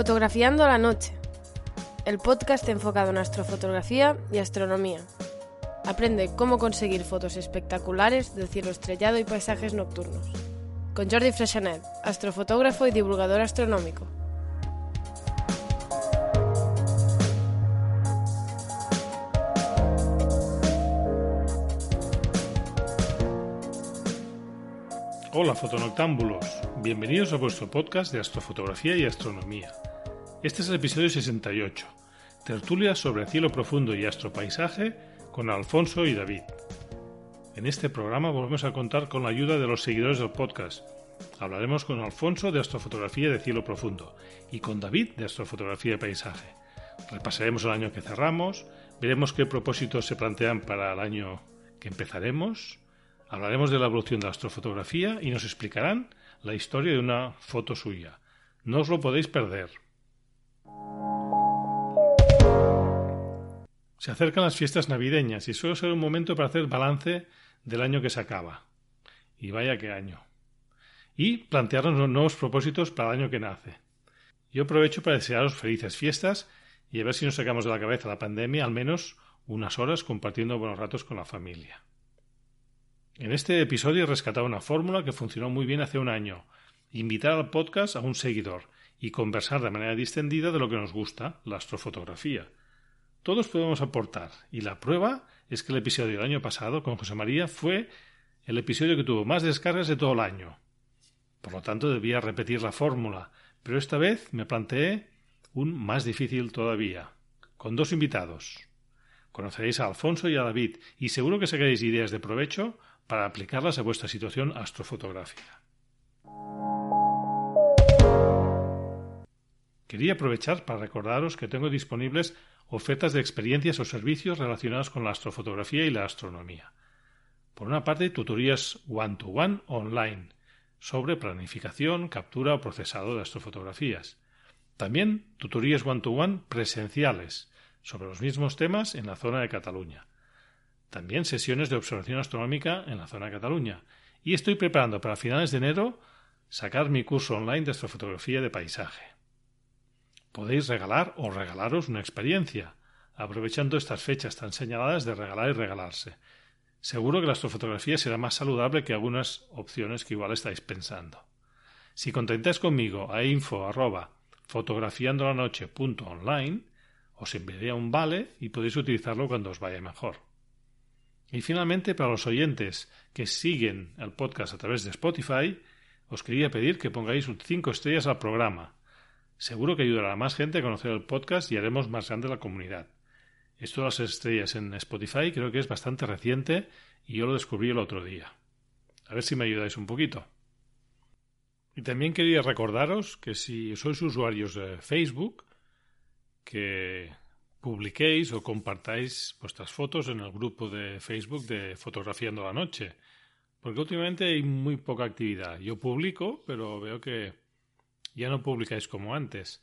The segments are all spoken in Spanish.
Fotografiando la noche. El podcast enfocado en astrofotografía y astronomía. Aprende cómo conseguir fotos espectaculares del cielo estrellado y paisajes nocturnos. Con Jordi Freshanet, astrofotógrafo y divulgador astronómico. Hola fotonoctámbulos, bienvenidos a vuestro podcast de astrofotografía y astronomía. Este es el episodio 68, tertulia sobre cielo profundo y astropaisaje con Alfonso y David. En este programa volvemos a contar con la ayuda de los seguidores del podcast. Hablaremos con Alfonso de astrofotografía de cielo profundo y con David de astrofotografía de paisaje. Repasaremos el año que cerramos, veremos qué propósitos se plantean para el año que empezaremos, Hablaremos de la evolución de la astrofotografía y nos explicarán la historia de una foto suya. No os lo podéis perder. Se acercan las fiestas navideñas y suele ser un momento para hacer balance del año que se acaba. Y vaya qué año. Y plantearnos nuevos propósitos para el año que nace. Yo aprovecho para desearos felices fiestas y a ver si nos sacamos de la cabeza la pandemia al menos unas horas compartiendo buenos ratos con la familia. En este episodio he rescatado una fórmula que funcionó muy bien hace un año. Invitar al podcast a un seguidor y conversar de manera distendida de lo que nos gusta, la astrofotografía. Todos podemos aportar, y la prueba es que el episodio del año pasado con José María fue el episodio que tuvo más descargas de todo el año. Por lo tanto, debía repetir la fórmula, pero esta vez me planteé un más difícil todavía, con dos invitados. Conoceréis a Alfonso y a David, y seguro que sacaréis ideas de provecho para aplicarlas a vuestra situación astrofotográfica. Quería aprovechar para recordaros que tengo disponibles ofertas de experiencias o servicios relacionados con la astrofotografía y la astronomía. Por una parte, tutorías one-to-one online sobre planificación, captura o procesado de astrofotografías. También tutorías one-to-one presenciales sobre los mismos temas en la zona de Cataluña. También sesiones de observación astronómica en la zona de Cataluña. Y estoy preparando para finales de enero sacar mi curso online de astrofotografía de paisaje. Podéis regalar o regalaros una experiencia, aprovechando estas fechas tan señaladas de regalar y regalarse. Seguro que la astrofotografía será más saludable que algunas opciones que igual estáis pensando. Si contentáis conmigo a info arroba fotografiandolanoche.online, os enviaré un vale y podéis utilizarlo cuando os vaya mejor. Y finalmente, para los oyentes que siguen el podcast a través de Spotify, os quería pedir que pongáis cinco estrellas al programa. Seguro que ayudará a más gente a conocer el podcast y haremos más grande la comunidad. Esto de las estrellas en Spotify creo que es bastante reciente y yo lo descubrí el otro día. A ver si me ayudáis un poquito. Y también quería recordaros que si sois usuarios de Facebook, que publiquéis o compartáis vuestras fotos en el grupo de Facebook de Fotografiando la Noche. Porque últimamente hay muy poca actividad. Yo publico, pero veo que ya no publicáis como antes.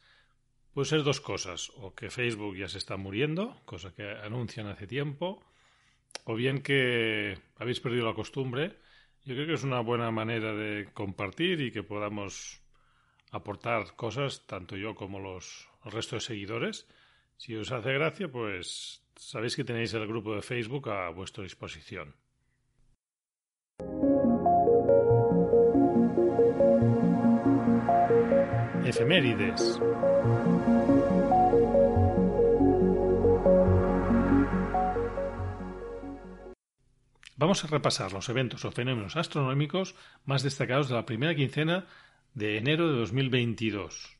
Puede ser dos cosas, o que Facebook ya se está muriendo, cosa que anuncian hace tiempo, o bien que habéis perdido la costumbre. Yo creo que es una buena manera de compartir y que podamos aportar cosas, tanto yo como los el resto de seguidores, si os hace gracia, pues sabéis que tenéis el grupo de Facebook a vuestra disposición. Efemérides. Vamos a repasar los eventos o fenómenos astronómicos más destacados de la primera quincena de enero de 2022.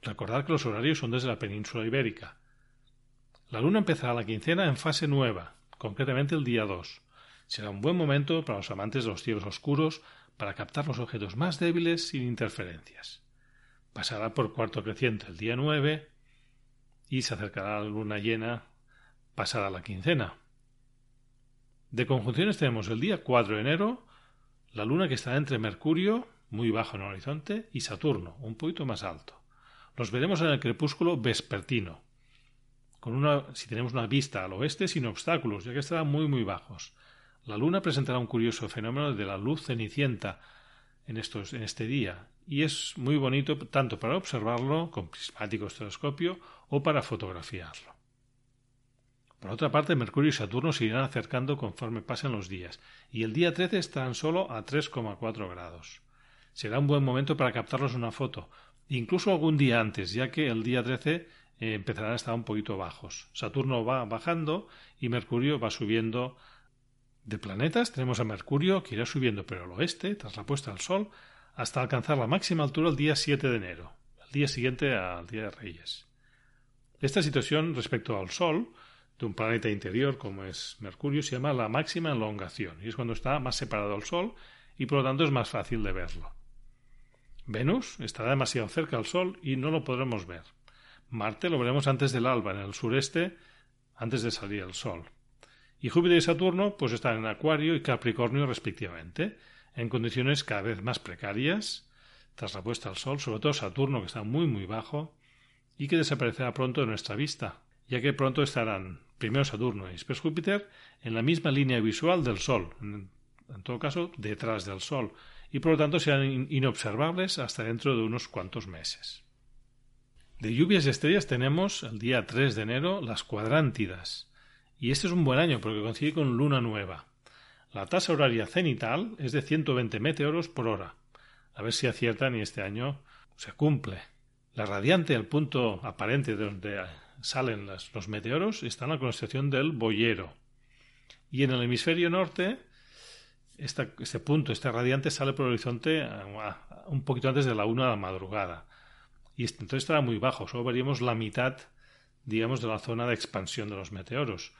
Recordad que los horarios son desde la península ibérica. La luna empezará la quincena en fase nueva, concretamente el día 2. Será un buen momento para los amantes de los cielos oscuros para captar los objetos más débiles sin interferencias. Pasará por cuarto creciente el día 9 y se acercará la luna llena pasada la quincena. De conjunciones tenemos el día 4 de enero, la luna que estará entre Mercurio, muy bajo en el horizonte, y Saturno, un poquito más alto. Los veremos en el crepúsculo vespertino, con una, si tenemos una vista al oeste sin obstáculos, ya que estarán muy muy bajos. La luna presentará un curioso fenómeno de la luz cenicienta en, estos, en este día, y es muy bonito tanto para observarlo con prismáticos telescopio o para fotografiarlo. Por otra parte, Mercurio y Saturno se irán acercando conforme pasen los días, y el día 13 estarán solo a 3,4 grados. Será un buen momento para captarlos una foto, incluso algún día antes, ya que el día 13 eh, empezarán a estar un poquito bajos. Saturno va bajando y Mercurio va subiendo. De planetas tenemos a Mercurio que irá subiendo pero al oeste, tras la puesta del Sol, hasta alcanzar la máxima altura el día 7 de enero, el día siguiente al Día de Reyes. Esta situación respecto al Sol de un planeta interior como es Mercurio se llama la máxima elongación y es cuando está más separado del Sol y por lo tanto es más fácil de verlo. Venus estará demasiado cerca al Sol y no lo podremos ver. Marte lo veremos antes del alba, en el sureste, antes de salir el Sol. Y Júpiter y Saturno pues están en Acuario y Capricornio respectivamente, en condiciones cada vez más precarias, tras la puesta al Sol, sobre todo Saturno que está muy muy bajo, y que desaparecerá pronto de nuestra vista, ya que pronto estarán primero Saturno y después Júpiter en la misma línea visual del Sol, en todo caso detrás del Sol, y por lo tanto serán inobservables hasta dentro de unos cuantos meses. De lluvias y estrellas tenemos el día 3 de enero las cuadrántidas, y este es un buen año porque coincide con luna nueva. La tasa horaria cenital es de 120 meteoros por hora. A ver si aciertan y este año se cumple. La radiante, el punto aparente de donde salen los meteoros, está en la constelación del Boyero. Y en el hemisferio norte este punto, este radiante, sale por el horizonte un poquito antes de la una de la madrugada. Y entonces estará muy bajo, solo veríamos la mitad, digamos, de la zona de expansión de los meteoros.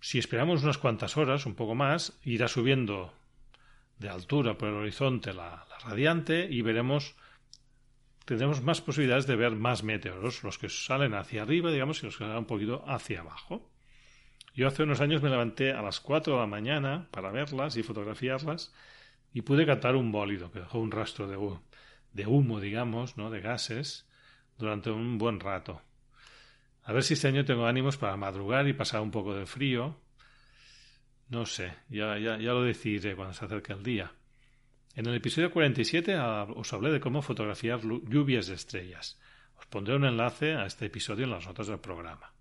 Si esperamos unas cuantas horas, un poco más, irá subiendo de altura por el horizonte la, radiante y veremos tendremos más posibilidades de ver más meteoros, los que salen hacia arriba, digamos, y los que salen un poquito hacia abajo. Yo hace unos años me levanté a las 4 de la mañana para verlas y fotografiarlas y pude captar un bólido que dejó un rastro de, de humo, digamos, ¿no? de gases, durante un buen rato. A ver si este año tengo ánimos para madrugar y pasar un poco de frío. No sé, ya, ya, ya lo decidiré cuando se acerque el día. En el episodio 47 ah, os hablé de cómo fotografiar lluvias de estrellas. Os pondré un enlace a este episodio en las notas del programa.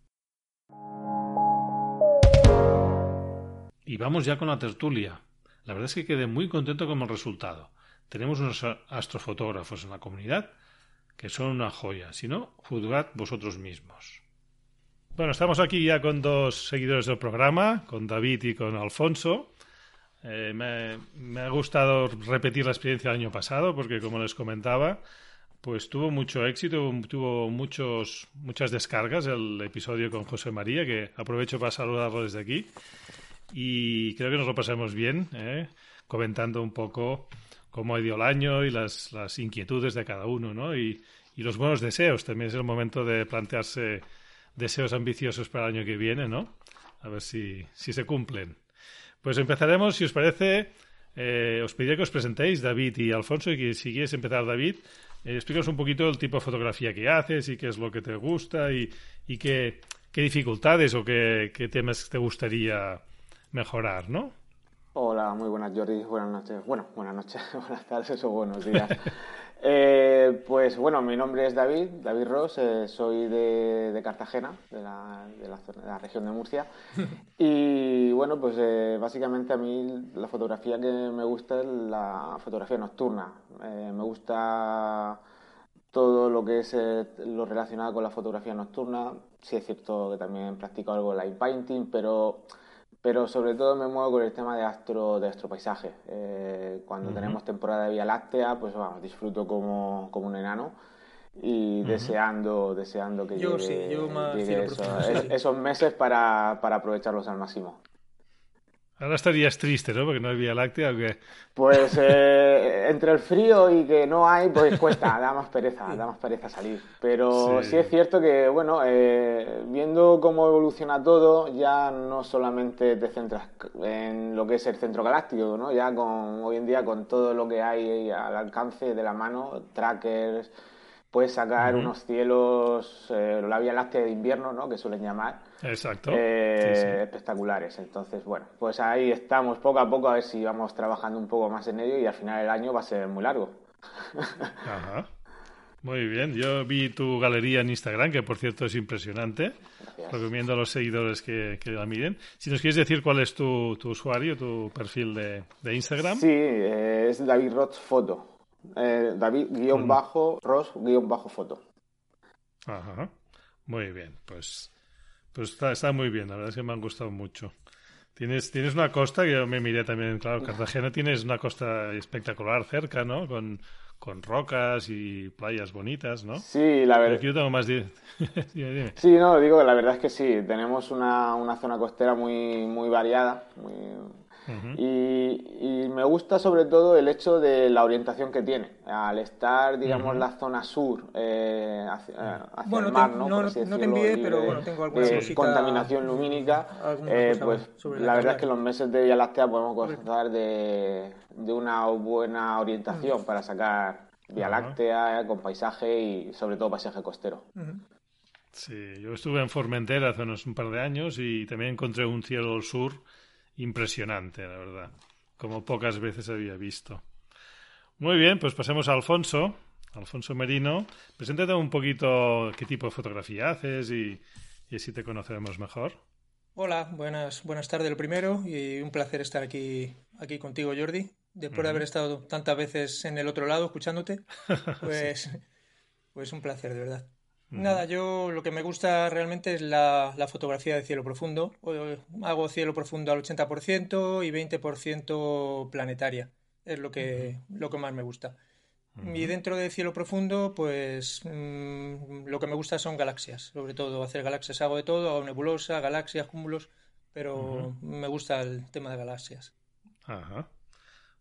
Y vamos ya con la tertulia. La verdad es que quedé muy contento con el resultado. Tenemos unos astrofotógrafos en la comunidad que son una joya. Si no, juzgad vosotros mismos. Bueno, estamos aquí ya con dos seguidores del programa, con David y con Alfonso. Eh, me, ha gustado repetir la experiencia del año pasado porque, como les comentaba, pues tuvo mucho éxito, tuvo muchos, muchas descargas el episodio con José María, que aprovecho para saludarlo desde aquí y creo que nos lo pasamos bien, ¿eh? comentando un poco cómo ha ido el año y las, las inquietudes de cada uno, ¿no? Y, y, los buenos deseos. También es el momento de plantearse deseos ambiciosos para el año que viene, ¿no? A ver si, si se cumplen. Pues empezaremos, si os parece, eh, os pediría que os presentéis, David y Alfonso, y que si quieres empezar, David, eh, explícanos un poquito el tipo de fotografía que haces y qué es lo que te gusta y, y qué, qué dificultades o qué, qué temas te gustaría mejorar, ¿no? Hola, muy buenas Jordi, buenas noches. Bueno, buenas noches, buenas tardes o buenos días. eh, pues bueno, mi nombre es David, David Ross, eh, soy de, de, Cartagena, de la, de, la, de la, región de Murcia. y bueno, pues eh, básicamente a mí la fotografía que me gusta es la fotografía nocturna. Eh, me gusta todo lo que es lo relacionado con la fotografía nocturna. Sí es cierto que también practico algo de light painting, pero pero sobre todo me muevo con el tema de astro, de astropaisaje. Eh, cuando tenemos temporada de Vía Láctea, pues vamos, disfruto como, como un enano. y deseando, deseando que yo llegue, sí, yo más llegue eso- es- esos meses para, para aprovecharlos al máximo. Ahora estarías triste, ¿no? Porque no hay Vía Láctea, ¿o qué? Pues eh, entre el frío y que no hay, pues cuesta, da más pereza, da más pereza salir. Pero Sí. sí, es cierto que, bueno, eh, viendo cómo evoluciona todo, ya no solamente te centras en lo que es el centro galáctico, ¿no? Ya con hoy en día con todo lo que hay al alcance de la mano, trackers, puedes sacar unos cielos, eh, la Vía Láctea de invierno, ¿no? Que suelen llamar. Exacto. Eh, Sí, sí. espectaculares. Entonces, bueno, pues ahí estamos poco a poco a ver si vamos trabajando un poco más en ello y al final el año va a ser muy largo. Ajá. Muy bien. Yo vi tu galería en Instagram, que por cierto es impresionante. Gracias. Recomiendo a los seguidores que, que la miren. Si nos quieres decir cuál es tu, tu usuario, tu perfil de, de Instagram. Sí, eh, es David Ross Foto. Eh, David guion bajo Ross guion bajo foto. Ajá. Muy bien. Pues, pues está, está muy bien. La verdad es que me han gustado mucho. Tienes, tienes una costa, que yo me miré también, claro, Cartagena tienes una costa espectacular cerca, ¿no? Con, con rocas y playas bonitas, ¿no? Sí, la verdad. aquí yo tengo más... di- dime, dime. Sí, no, digo que la verdad es que sí, tenemos una, una zona costera muy, muy variada muy- y, y me gusta sobre todo el hecho de la orientación que tiene. Al estar, digamos, la zona sur eh, hacia, eh, hacia Bueno, el mar, te- ¿no? te envié, libre pero bueno, tengo alguna cosita- contaminación lumínica, eh, pues la la verdad es que los meses de Vía Láctea podemos gozar de, de una buena orientación Mm. para sacar Vía. Láctea eh, con paisaje y sobre todo paisaje costero. Sí, yo estuve en Formentera hace unos un par de años y también encontré un cielo al sur impresionante, la verdad, como pocas veces había visto. Muy bien, pues pasemos a Alfonso, Alfonso Merino. Preséntate un poquito qué tipo de fotografía haces y, y así te conoceremos mejor. Hola, buenas, buenas tardes lo primero y un placer estar aquí, aquí contigo, Jordi. Después de haber estado tantas veces en el otro lado escuchándote, pues, pues un placer, de verdad. Nada, yo lo que me gusta realmente es la, la fotografía de cielo profundo. Hago cielo profundo al 80% y 20% planetaria. Es lo que, lo que más me gusta. Y dentro de cielo profundo, pues mm, lo que me gusta son galaxias. Sobre todo hacer galaxias hago de todo, hago nebulosa, galaxias, cúmulos, pero me gusta el tema de galaxias. Ajá.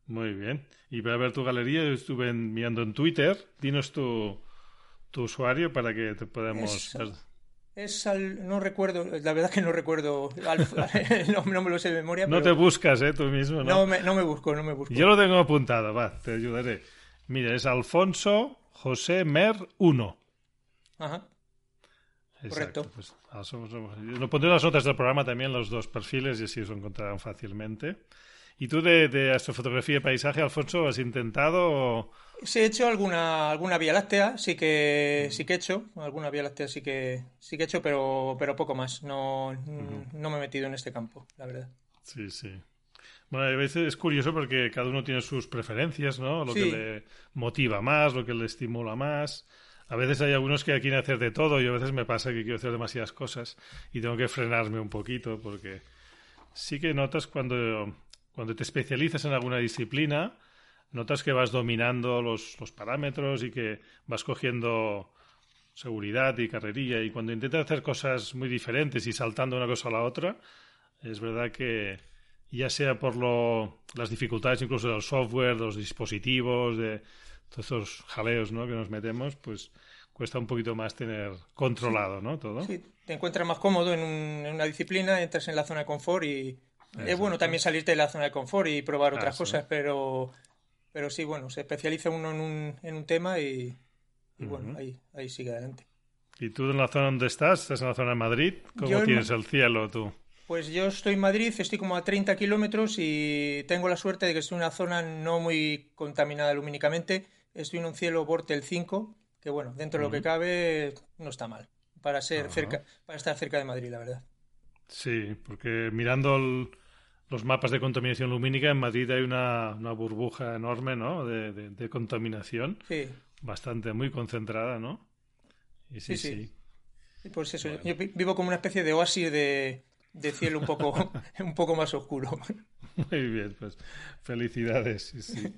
Muy bien. Y para ver tu galería, yo estuve mirando en Twitter. Dinos tu, tu usuario para que te podamos... Es- al, no recuerdo, la verdad que no recuerdo, al- no, no me lo sé de memoria, No te buscas, ¿eh? Tú mismo, ¿no? no me, no me busco, no me busco. Yo lo tengo apuntado, va, te ayudaré. Mira, es Alfonso José Mer 1. Ajá. Exacto. Correcto. Pues, ah, somos- somos- lo pondré en las notas del programa también, los dos perfiles, y así os encontrarán fácilmente. ¿Y tú de, de astrofotografía y paisaje, Alfonso, has intentado? o- Sí he hecho alguna, alguna Vía Láctea, sí que, sí que he hecho, alguna Vía Láctea sí que, sí que he hecho, pero, pero poco más. No, no me he metido en este campo, la verdad. Sí, sí. Bueno, a veces es curioso porque cada uno tiene sus preferencias, ¿no? Lo Sí. que le motiva más, lo que le estimula más. A veces hay algunos que quieren hacer de todo y a veces me pasa que quiero hacer demasiadas cosas y tengo que frenarme un poquito porque sí que notas cuando, cuando te especializas en alguna disciplina, notas que vas dominando los, los parámetros y que vas cogiendo seguridad y carrerilla y cuando intentas hacer cosas muy diferentes y saltando una cosa a la otra, es verdad que ya sea por lo, las dificultades incluso del software, de los dispositivos, de todos esos jaleos ¿no? que nos metemos, pues cuesta un poquito más tener controlado ¿no? todo. Sí, te encuentras más cómodo en, un- en una disciplina, entras en la zona de confort y es bueno también salirte de la zona de confort y probar otras Eso. cosas, pero, pero sí, bueno, se especializa uno en un, en un tema y, y bueno, ahí, ahí sigue adelante. ¿Y tú en la zona donde estás? ¿Estás en la zona de Madrid? ¿Cómo Yo tienes el cielo tú? Pues yo estoy en Madrid, estoy como a 30 kilómetros y tengo la suerte de que estoy en una zona no muy contaminada lumínicamente. Estoy en un cielo Bortel 5, que bueno, dentro de lo que cabe no está mal para ser cerca, para estar cerca de Madrid, la verdad. Sí, porque mirando el- los mapas de contaminación lumínica, en Madrid hay una, una burbuja enorme ¿no? de, de- de contaminación, Sí, bastante, muy concentrada, ¿no? Y sí, Sí, sí. pues eso, yo vi- vivo como una especie de oasis de, de cielo un poco, un poco más oscuro. Muy bien, pues felicidades. sí, sí.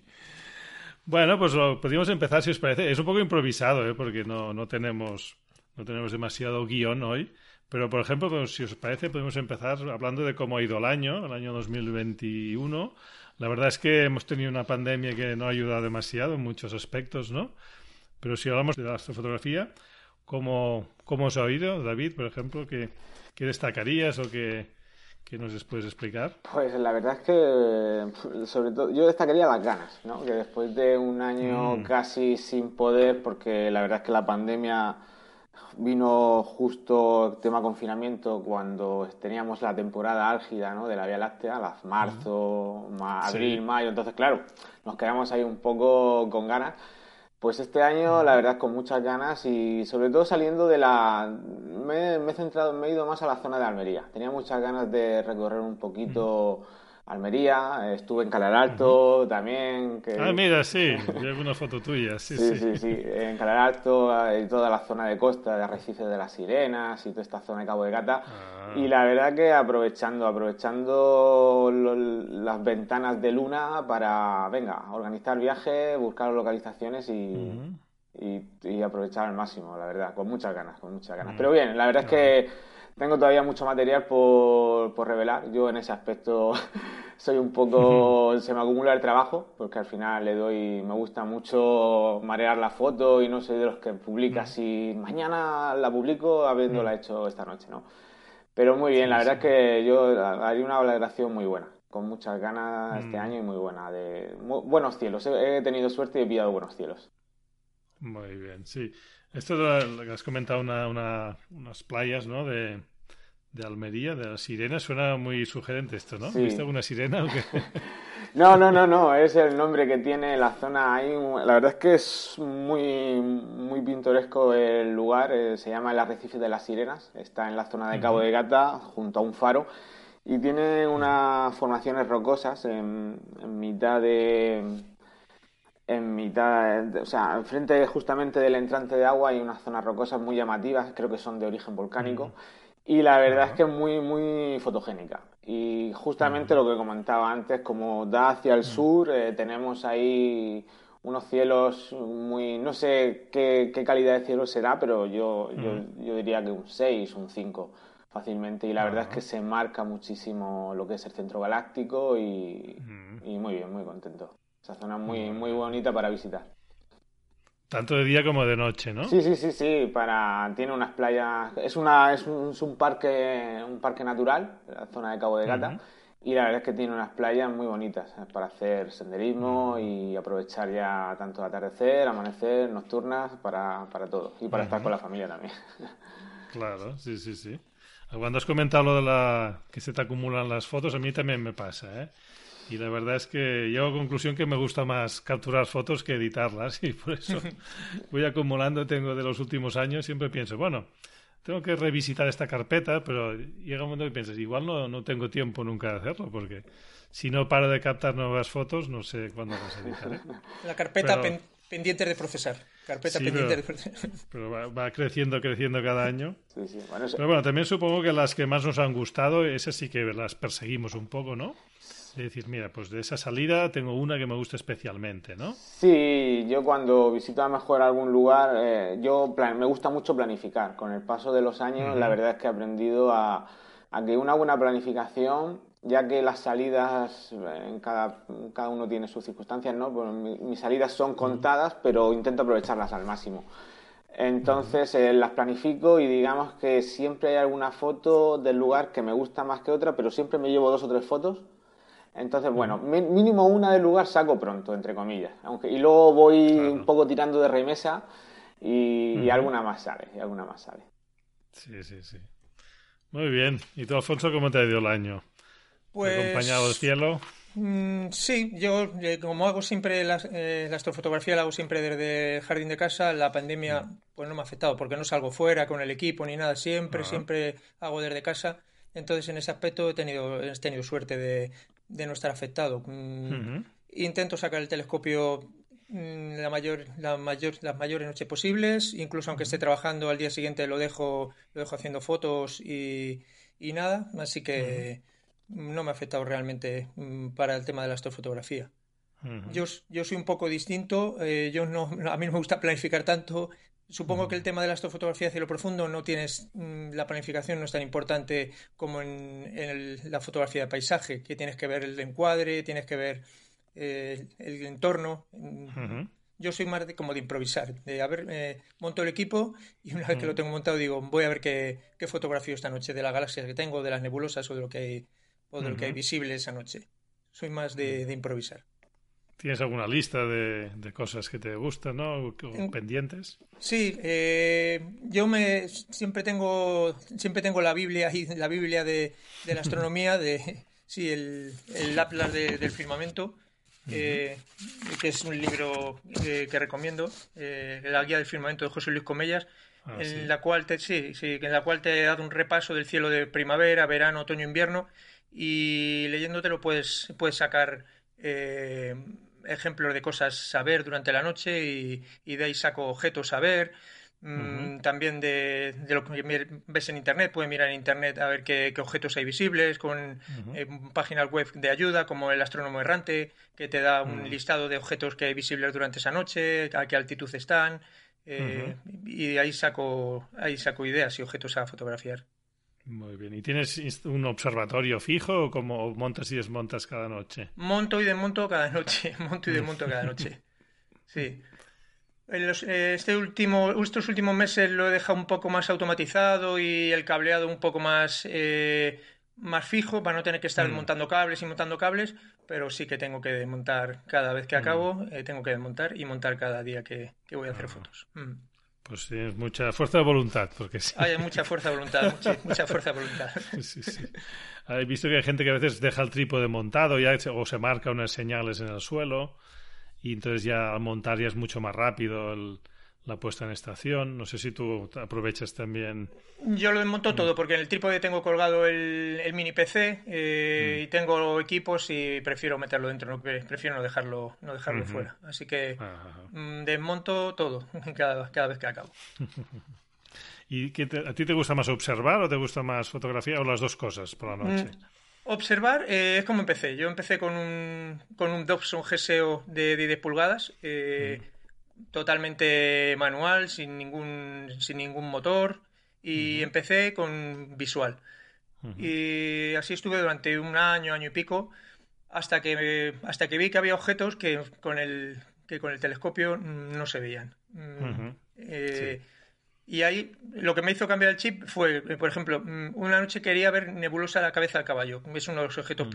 Bueno, pues lo podríamos empezar si os parece. Es un poco improvisado, ¿eh? porque no, no, tenemos, no tenemos demasiado guion hoy. Pero, por ejemplo, pues, si os parece, podemos empezar hablando de cómo ha ido el año, el año 2021. La verdad es que hemos tenido una pandemia que no ha ayudado demasiado en muchos aspectos, ¿no? Pero si hablamos de la astrofotografía, ¿cómo, cómo os ha oído, David, por ejemplo? ¿Qué, qué destacarías o qué, ¿Qué nos puedes explicar? Pues la verdad es que, sobre todo, yo destacaría las ganas, ¿no? Que después de un año mm. casi sin poder, porque la verdad es que la pandemia vino justo el tema confinamiento cuando teníamos la temporada álgida ¿no? de la Vía Láctea, las marzo, abril, mayo, entonces claro, nos quedamos ahí un poco con ganas. Pues este año, la verdad, con muchas ganas y sobre todo saliendo de la... Me, he centrado, me he ido más a la zona de Almería. Tenía muchas ganas de recorrer un poquito Almería, estuve en Calar Alto también. Que... Ah, mira, sí, vi una foto tuya, sí, sí. Sí, sí, en Calar Alto y toda la zona de costa, de Arrecifes de las Sirenas y toda esta zona de Cabo de Gata. Ah. Y la verdad que aprovechando, aprovechando las ventanas de luna para, venga, organizar viajes, buscar localizaciones y, y, aprovechar al máximo, la verdad, con muchas ganas, con muchas ganas. Pero bien, la verdad es que tengo todavía mucho material por, por revelar. Yo en ese aspecto soy un poco... se me acumula el trabajo, porque al final le doy... Me gusta mucho marear la foto y no soy de los que publica si mañana la publico habiéndola hecho esta noche, ¿no? Pero muy bien, la verdad es que yo haría una valoración muy buena, con muchas ganas este año y muy buena. de Buenos cielos, he, tenido suerte y he pillado buenos cielos. Muy bien, sí. Esto lo que has comentado, una, unas playas, ¿no? De, de Almería, de la sirena, suena muy sugerente esto, ¿no? ¿Viste alguna sirena o qué? no, no, no, no, es el nombre que tiene la zona ahí. La verdad es que es muy, muy pintoresco el lugar, eh, se llama el Arrecife de las Sirenas, está en la zona de Cabo de Gata, junto a un faro, y tiene unas formaciones rocosas en mitad de en mitad, o sea, enfrente justamente del entrante de agua hay unas zonas rocosas muy llamativas, creo que son de origen volcánico, y la verdad es que es muy, muy fotogénica. Y justamente lo que comentaba antes, como da hacia el sur, eh, tenemos ahí unos cielos muy, no sé qué, calidad de cielo será, pero yo, yo, diría que un 6, un 5 fácilmente, y la verdad es que se marca muchísimo lo que es el centro galáctico y, y muy bien, muy contento. Esa zona muy, muy bonita para visitar. Tanto de día como de noche, ¿no? Sí, sí, sí, sí. Para tiene unas playas. Es una es un, parque un parque natural, la zona de Cabo de Gata. Y la verdad es que tiene unas playas muy bonitas ¿eh? para hacer senderismo y aprovechar ya tanto atardecer, amanecer, nocturnas, para, para todo. Y para estar con la familia también. Claro, sí, sí, sí. Cuando has comentado lo de la que se te acumulan las fotos, a mí también me pasa, ¿eh? Y la verdad es que llego a conclusión que me gusta más capturar fotos que editarlas y por eso voy acumulando, tengo de los últimos años, siempre pienso, bueno, tengo que revisitar esta carpeta, pero llega un momento que piensas, igual no, no tengo tiempo nunca de hacerlo, porque si no paro de captar nuevas fotos, no sé cuándo las editaré. La carpeta pendiente de procesar. Carpeta pendiente pero, de Pero va, creciendo, creciendo cada año. Pero bueno, también supongo que las que más nos han gustado, esas sí que las perseguimos un poco, ¿no? Es decir, mira, pues de esa salida tengo una que me gusta especialmente, ¿no? Sí, yo cuando visito a mejor algún lugar, eh, yo me gusta mucho planificar. Con el paso de los años, la verdad es que he aprendido a, que una buena planificación, ya que las salidas, en cada, cada uno tiene sus circunstancias, ¿no? Pues mis salidas son contadas, pero intento aprovecharlas al máximo. Entonces eh, las planifico y digamos que siempre hay alguna foto del lugar que me gusta más que otra, pero siempre me llevo dos o tres fotos entonces, bueno, mínimo una del lugar saco pronto, entre comillas. Aunque, y luego voy un poco tirando de remesa y, alguna más sale, y alguna más sale. Sí, sí, sí. Muy bien. ¿Y tú, Alfonso, cómo te ha ido el año? Pues... ¿Acompañado del cielo? Mm, sí, yo eh, como hago siempre eh, la, astrofotografía, la hago siempre desde el jardín de casa, la pandemia pues no me ha afectado porque no salgo fuera con el equipo ni nada, siempre, siempre hago desde casa. Entonces, en ese aspecto he tenido, he tenido suerte de, de no estar afectado. Mm, intento sacar el telescopio mm, la mayor, la mayor, las mayores noches posibles, incluso aunque esté trabajando al día siguiente lo dejo, lo dejo haciendo fotos y, y nada, así que no me ha afectado realmente mm, para el tema de la astrofotografía. yo, yo soy un poco distinto, eh, yo no, a mí no me gusta planificar tanto. Supongo que el tema de la astrofotografía a cielo profundo no tienes, mm, la planificación no es tan importante como en, la fotografía de paisaje, que tienes que ver el encuadre, tienes que ver eh, el entorno. Yo soy más de, como de improvisar, de a ver, eh, monto el equipo y una vez que lo tengo montado digo, voy a ver qué, qué fotografío esta noche de la galaxia que tengo, de las nebulosas o de lo que hay, o de lo que hay visible esa noche. Soy más de, improvisar. ¿Tienes alguna lista de, cosas que te gustan, ¿no? O pendientes. Sí, eh, yo me siempre tengo siempre tengo la Biblia y la Biblia de, la astronomía de sí el, el Atlas del firmamento eh, que es un libro eh, que recomiendo, eh, La guía del firmamento de José Luis Comellas, ah, en la cual te, sí, sí, en la cual te he dado un repaso del cielo de primavera, verano, otoño, invierno, y leyéndotelo puedes, puedes sacar ejemplos de cosas a ver durante la noche y, y de ahí saco objetos a ver. Mm, también de, lo que ves en Internet, puedes mirar en Internet a ver qué, objetos hay visibles, con eh, páginas web de ayuda como el Astrónomo Errante, que te da un mm. listado de objetos que hay visibles durante esa noche, a qué altitud están, eh, y ahí saco, ahí saco ideas y objetos a fotografiar. Muy bien. ¿Y tienes un observatorio fijo o como montas y desmontas cada noche? Monto y desmonto cada noche. Monto y desmonto cada noche. Sí. Eh, este último, estos últimos meses lo he dejado un poco más automatizado y el cableado un poco más, eh, más fijo para no tener que estar mm. montando cables y montando cables, pero sí que tengo que desmontar cada vez que mm. acabo, eh, tengo que desmontar y montar cada día que, voy a hacer fotos. Mm. Pues tienes mucha fuerza de voluntad, porque sí. Hay mucha fuerza de voluntad, mucha, fuerza de voluntad. Sí, sí. He visto que hay gente que a veces deja el trípode montado ya, o se marca unas señales en el suelo y entonces ya al montar ya es mucho más rápido la puesta en estación. No sé si tú aprovechas también. Yo lo desmonto todo porque en el trípode tengo colgado el, mini PC eh, mm. y tengo equipos y prefiero meterlo dentro, no, prefiero no dejarlo, no dejarlo fuera. Así que mm, desmonto todo cada, cada vez que acabo. ¿Y a ti te gusta más observar o te gusta más fotografía o las dos cosas por la noche? Mm, Observar eh, es como empecé. Yo empecé con un, con un Dobson GSO de 10 pulgadas, eh, totalmente manual, sin ningún, sin ningún motor, y empecé con visual. Y así estuve durante un año, año y pico, hasta que, hasta que vi que había objetos que con el, que con el telescopio no se veían. Mm, eh, y ahí lo que me hizo cambiar el chip fue, por ejemplo, mm, una noche quería ver nebulosa la cabeza del caballo, es uno de los objetos mm.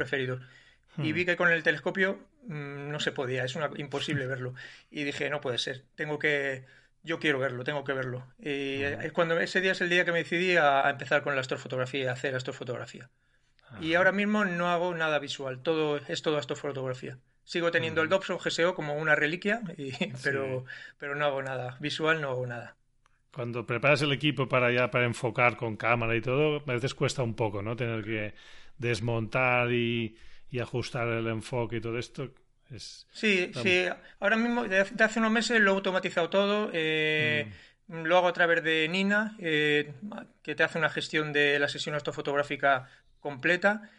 Y mm. vi que con el telescopio no se podía, es imposible verlo. Y dije, no puede ser, tengo que, yo quiero verlo, tengo que verlo. Y es cuando ese día es el día que me decidí a, empezar con la astrofotografía, a hacer astrofotografía. Y ahora mismo no hago nada visual, todo es todo astrofotografía. Sigo teniendo el Dobson GSO como una reliquia, pero, pero no hago nada. Visual no hago nada cuando preparas el equipo para ya para enfocar con cámara y todo, a veces cuesta un poco, ¿no? Tener que desmontar y, ajustar el enfoque y todo esto. Es, sí, sí. Ahora mismo, de hace unos meses lo he automatizado todo. Eh, mm. Lo hago a través de Nina, eh, que te hace una gestión de la sesión astrofotográfica completa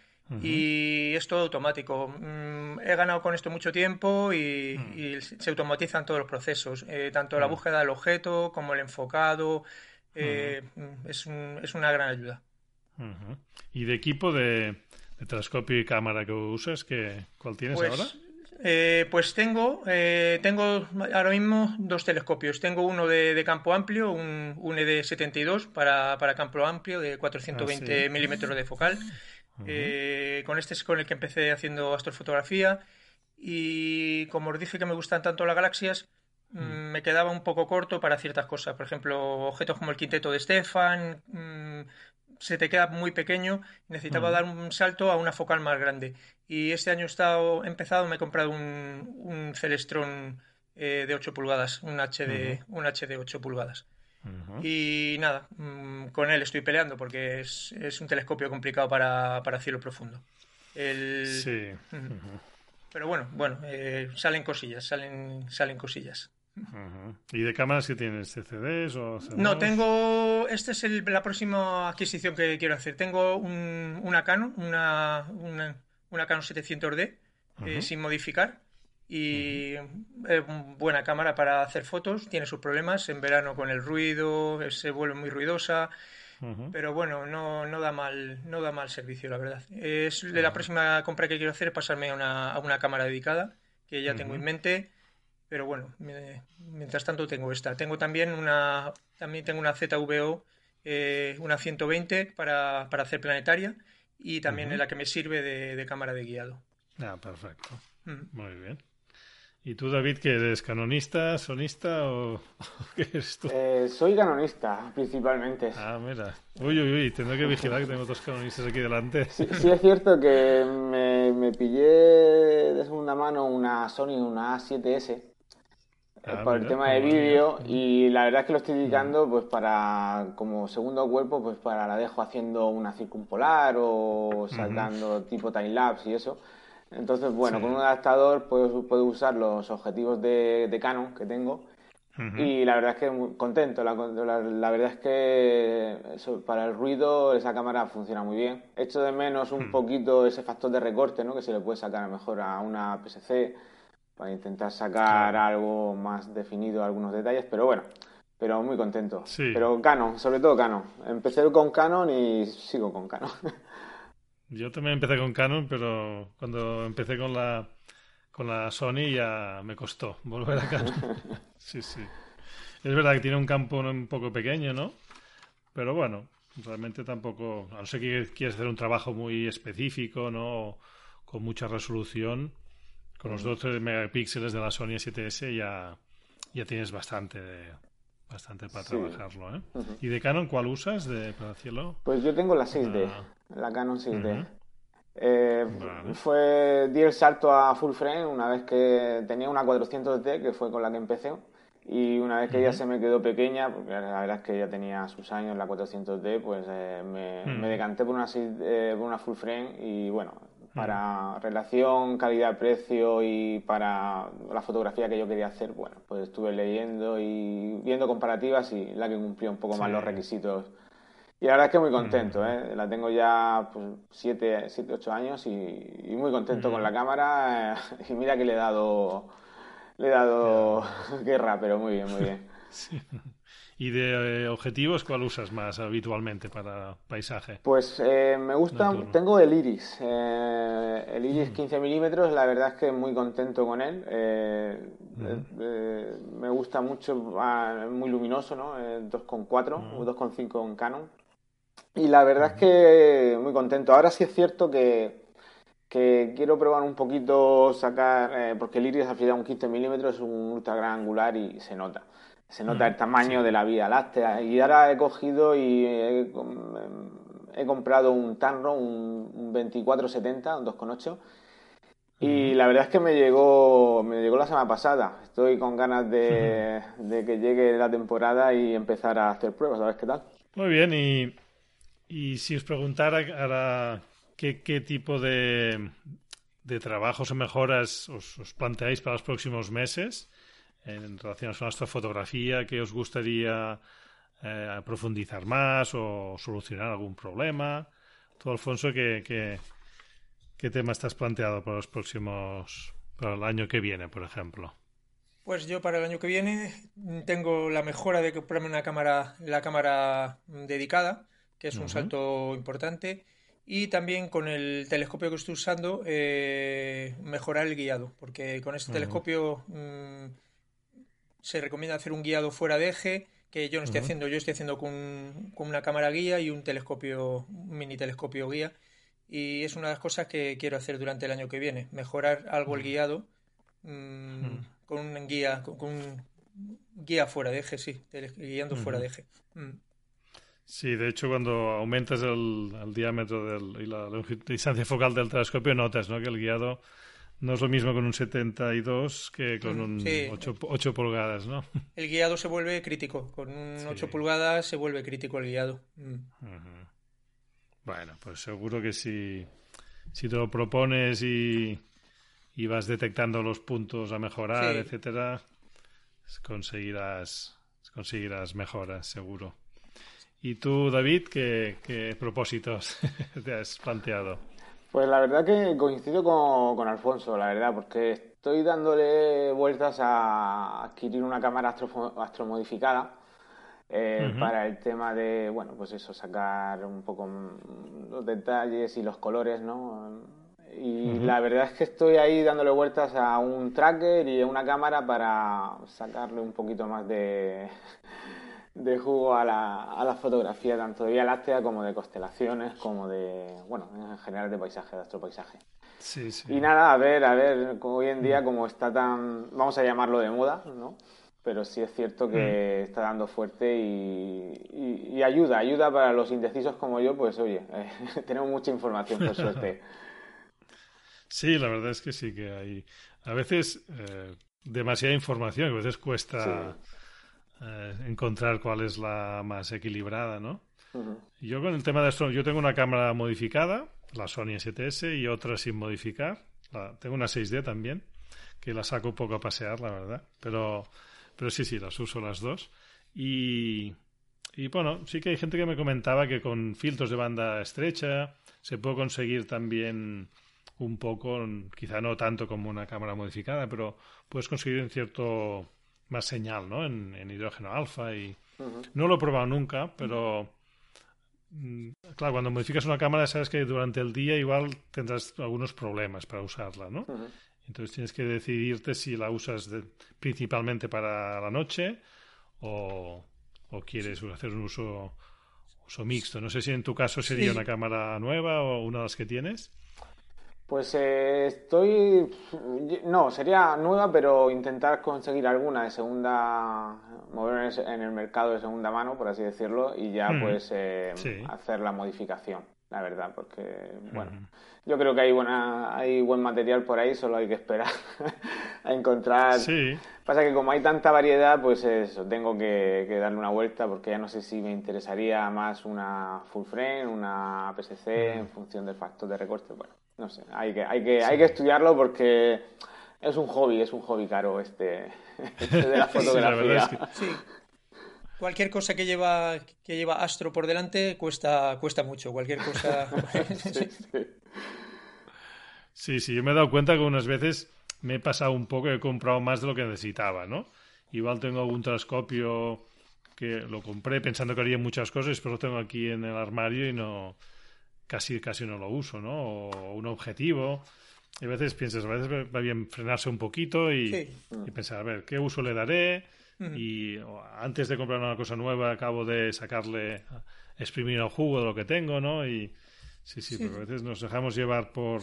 y es todo automático. Mm, he ganado con esto mucho tiempo y, mm. se automatizan todos los procesos, eh, tanto la búsqueda del objeto como el enfocado. Eh, es, es, una gran ayuda. ¿Y de equipo de, telescopio y cámara que usas? Que, ¿Cuál tienes pues, ahora? Eh, pues tengo, tengo ahora mismo dos telescopios. Tengo uno de, campo amplio, un, un ED72 para, para campo amplio de 420 ah, milímetros de focal. Eh, con este es con el que empecé haciendo astrofotografía y como os dije que me gustan tanto las galaxias, mm, me quedaba un poco corto para ciertas cosas. Por ejemplo, objetos como el quinteto de Stefan, mm, se te queda muy pequeño, necesitaba dar un salto a una focal más grande. Y este año he estado empezado, me he comprado un, un Celestron eh, de 8 pulgadas, un HD, un HD 8 pulgadas. Y nada, mm, con él estoy peleando porque es, un telescopio complicado para, cielo profundo. Sí. Pero bueno, bueno, eh, salen cosillas, salen, salen cosillas. ¿Y de cámaras que tienes? ¿CCDs o No, tengo. Esta es la próxima adquisición que quiero hacer. Tengo una Canon, una, una, Canon 700D, eh, sin modificar. Y es buena cámara para hacer fotos, tiene sus problemas, en verano con el ruido, se vuelve muy ruidosa, pero bueno, no, no, da mal, no da mal servicio, la verdad. Es la próxima compra que quiero hacer es pasarme a una, a una cámara dedicada, que ya tengo en mente, pero bueno, mientras tanto tengo esta. Tengo también una, también tengo una ZVO, eh, una 120 para, para hacer planetaria, y también es la que me sirve de, de cámara de guiado. Ah, perfecto. Muy bien. ¿Y tú, David, que eres canonista, sonista o, qué eres tú? Eh, soy canonista, principalmente. Ah, mira. Uy, uy, uy, tengo que vigilar que tengo dos canonistas aquí delante. Sí, es cierto que me, pillé de segunda mano una Sony, una A7S, ah, por el tema de vídeo, y la verdad es que lo estoy dedicando pues para, como segundo cuerpo, pues para la dejo haciendo una circumpolar o saltando tipo time-lapse y eso. Entonces, bueno, con un adaptador puedo, puedo, usar los objetivos de, de Canon que tengo y la verdad es que muy contento. La, la, verdad es que para el ruido esa cámara funciona muy bien. Echo de menos un mm. poquito ese factor de recorte ¿no? que se le puede sacar mejor a una PSC para intentar sacar algo más definido, algunos detalles, pero bueno, pero muy contento. Pero Canon, sobre todo Canon. Empecé con Canon y sigo con Canon. Yo también empecé con Canon, pero cuando empecé con la con la Sony ya me costó volver a Canon. sí, sí. Es verdad que tiene un campo un poco pequeño, ¿no? Pero bueno, realmente tampoco, a no ser que quieras hacer un trabajo muy específico, ¿no? Con mucha resolución, con los 12 megapíxeles de la Sony 7S ya, ya tienes bastante bastante para trabajarlo, ¿eh? ¿Y de Canon cuál usas de, para cielo? Pues yo tengo la 6D, ah. la Canon 6D. eh, fue, di el salto a full frame una vez que tenía una 400D, que fue con la que empecé, y una vez que ella se me quedó pequeña, porque la verdad es que ya tenía sus años la 400D, pues eh, me, me, decanté por una, eh, por una full frame y bueno, para relación calidad-precio y para la fotografía que yo quería hacer, bueno, pues estuve leyendo y viendo comparativas y la que cumplía un poco más los requisitos. Y la verdad es que muy contento, ¿eh? la tengo ya pues 7, 8 años y, muy contento con la cámara eh, y mira que le he dado, le he dado guerra, pero muy bien, muy bien. ¿Y de eh, objetivos cuál usas más habitualmente para paisaje? Pues eh, me gusta, tengo el Iris, eh, el Iris 15 mm. milímetros, la verdad es que muy contento con él. me gusta mucho, ah, muy luminoso, ¿no? 2,4 o 2,5 en Canon. Y la verdad es que muy contento. Ahora sí es cierto que, que quiero probar un poquito sacar, porque el Iris al final un 15 milímetros es un ultra gran angular y se nota se nota el tamaño de la Vía Láctea. Y ahora he cogido y he, comprado un Tanro, un, 2470, un 2.8. Y la verdad es que me llegó, me llegó la semana pasada. Estoy con ganas de, que llegue la temporada y empezar a hacer pruebas, a ver qué tal. Muy bien, y, y si os preguntara ahora qué, qué tipo de, de trabajos o mejoras os, os planteáis para los próximos meses, en relación con nuestra fotografía que os gustaría eh, profundizar más o solucionar algún problema. Tú, Alfonso, ¿qué, qué, tema estás planteado para los próximos, para el año que viene, por ejemplo? Pues yo para el año que viene tengo la mejora de comprarme una cámara, la cámara dedicada, que es un salto importante, y también con el telescopio que estoy usando eh, mejorar el guiado, porque con este telescopio mm, se recomienda hacer un guiado fuera de eje, que yo no estoy haciendo, yo estoy haciendo con, una cámara guía y un telescopio, un mini telescopio guía. Y es una de las cosas que quiero hacer durante el año que viene, mejorar algo el guiado mm, con un guía, con, un guía fuera de eje, sí, guiando fuera de eje. Mm. Sí, de hecho, cuando aumentas el, diámetro del, y la distancia focal del telescopio, notas ¿no? que el guiado no es lo mismo con un 72 que con un 8, pulgadas, ¿no? El guiado se vuelve crítico. Con un 8 pulgadas se vuelve crítico el guiado. Mm. Bueno, pues seguro que si, si te lo propones y, y vas detectando los puntos a mejorar, etcétera, conseguirás, conseguirás mejoras, seguro. ¿Y tú, David, qué, qué propósitos te has planteado? Pues la verdad que coincido con, Alfonso, la verdad, porque estoy dándole vueltas a adquirir una cámara astro, astromodificada eh, para el tema de, bueno, pues eso, sacar un poco los detalles y los colores, ¿no? Y la verdad es que estoy ahí dándole vueltas a un tracker y a una cámara para sacarle un poquito más de, de jugo a la, a la fotografía, tanto de Vía Láctea como de constelaciones, como de, bueno, en general de paisaje, de astropaisaje. Sí, sí. Y nada, a ver, a ver, hoy en día como está tan, vamos a llamarlo de moda, ¿no? pero sí es cierto que mm. está dando fuerte y, ayuda, ayuda para los indecisos como yo, pues oye, tenemos mucha información por suerte. Sí, la verdad es que sí que hay a veces eh, demasiada información, a veces cuesta eh, encontrar cuál es la más equilibrada, ¿no? Yo con el tema de esto, yo tengo una cámara modificada, la Sony STS, y otra sin modificar. tengo una 6D también, que la saco un poco a pasear, la verdad. Pero pero sí, sí, las uso las dos. Y, y bueno, sí que hay gente que me comentaba que con filtros de banda estrecha se puede conseguir también un poco, quizá no tanto como una cámara modificada, pero puedes conseguir en cierto más señal, ¿no? En, hidrógeno alfa y no lo he probado nunca, pero mm, claro, cuando modificas una cámara sabes que durante el día igual tendrás algunos problemas para usarla, ¿no? Entonces tienes que decidirte si la usas principalmente para la noche o, quieres hacer un uso, uso mixto. No sé si en tu caso sería una cámara nueva o una de las que tienes. Pues eh, estoy. No, sería nueva, pero intentar conseguir alguna de segunda. mover en el mercado de segunda mano, por así decirlo, y ya pues eh, hacer la modificación la verdad, porque, bueno, yo creo que hay, buena, hay buen material por ahí, solo hay que esperar a encontrar. Sí. Pasa que como hay tanta variedad, pues eso, tengo que, darle una vuelta porque ya no sé si me interesaría más una full frame, una PSC, en función del factor de recorte. Bueno, no sé, hay que, hay que, hay que estudiarlo porque es un hobby, es un hobby caro este, este de la fotografía. Sí, cualquier cosa que lleva que lleva Astro por delante cuesta cuesta mucho. Cualquier cosa. sí, sí, yo me he dado cuenta que unas veces me he pasado un poco y he comprado más de lo que necesitaba, ¿no? Igual tengo algún telescopio que lo compré pensando que haría muchas cosas, pero lo tengo aquí en el armario y no casi casi no lo uso, ¿no? O un objetivo. Y a veces piensas, a veces va bien frenarse un poquito y, y pensar, a ver, ¿qué uso le daré? y antes de comprar una cosa nueva acabo de sacarle, exprimir el jugo de lo que tengo, ¿no? Y sí, sí, pero a veces nos dejamos llevar por...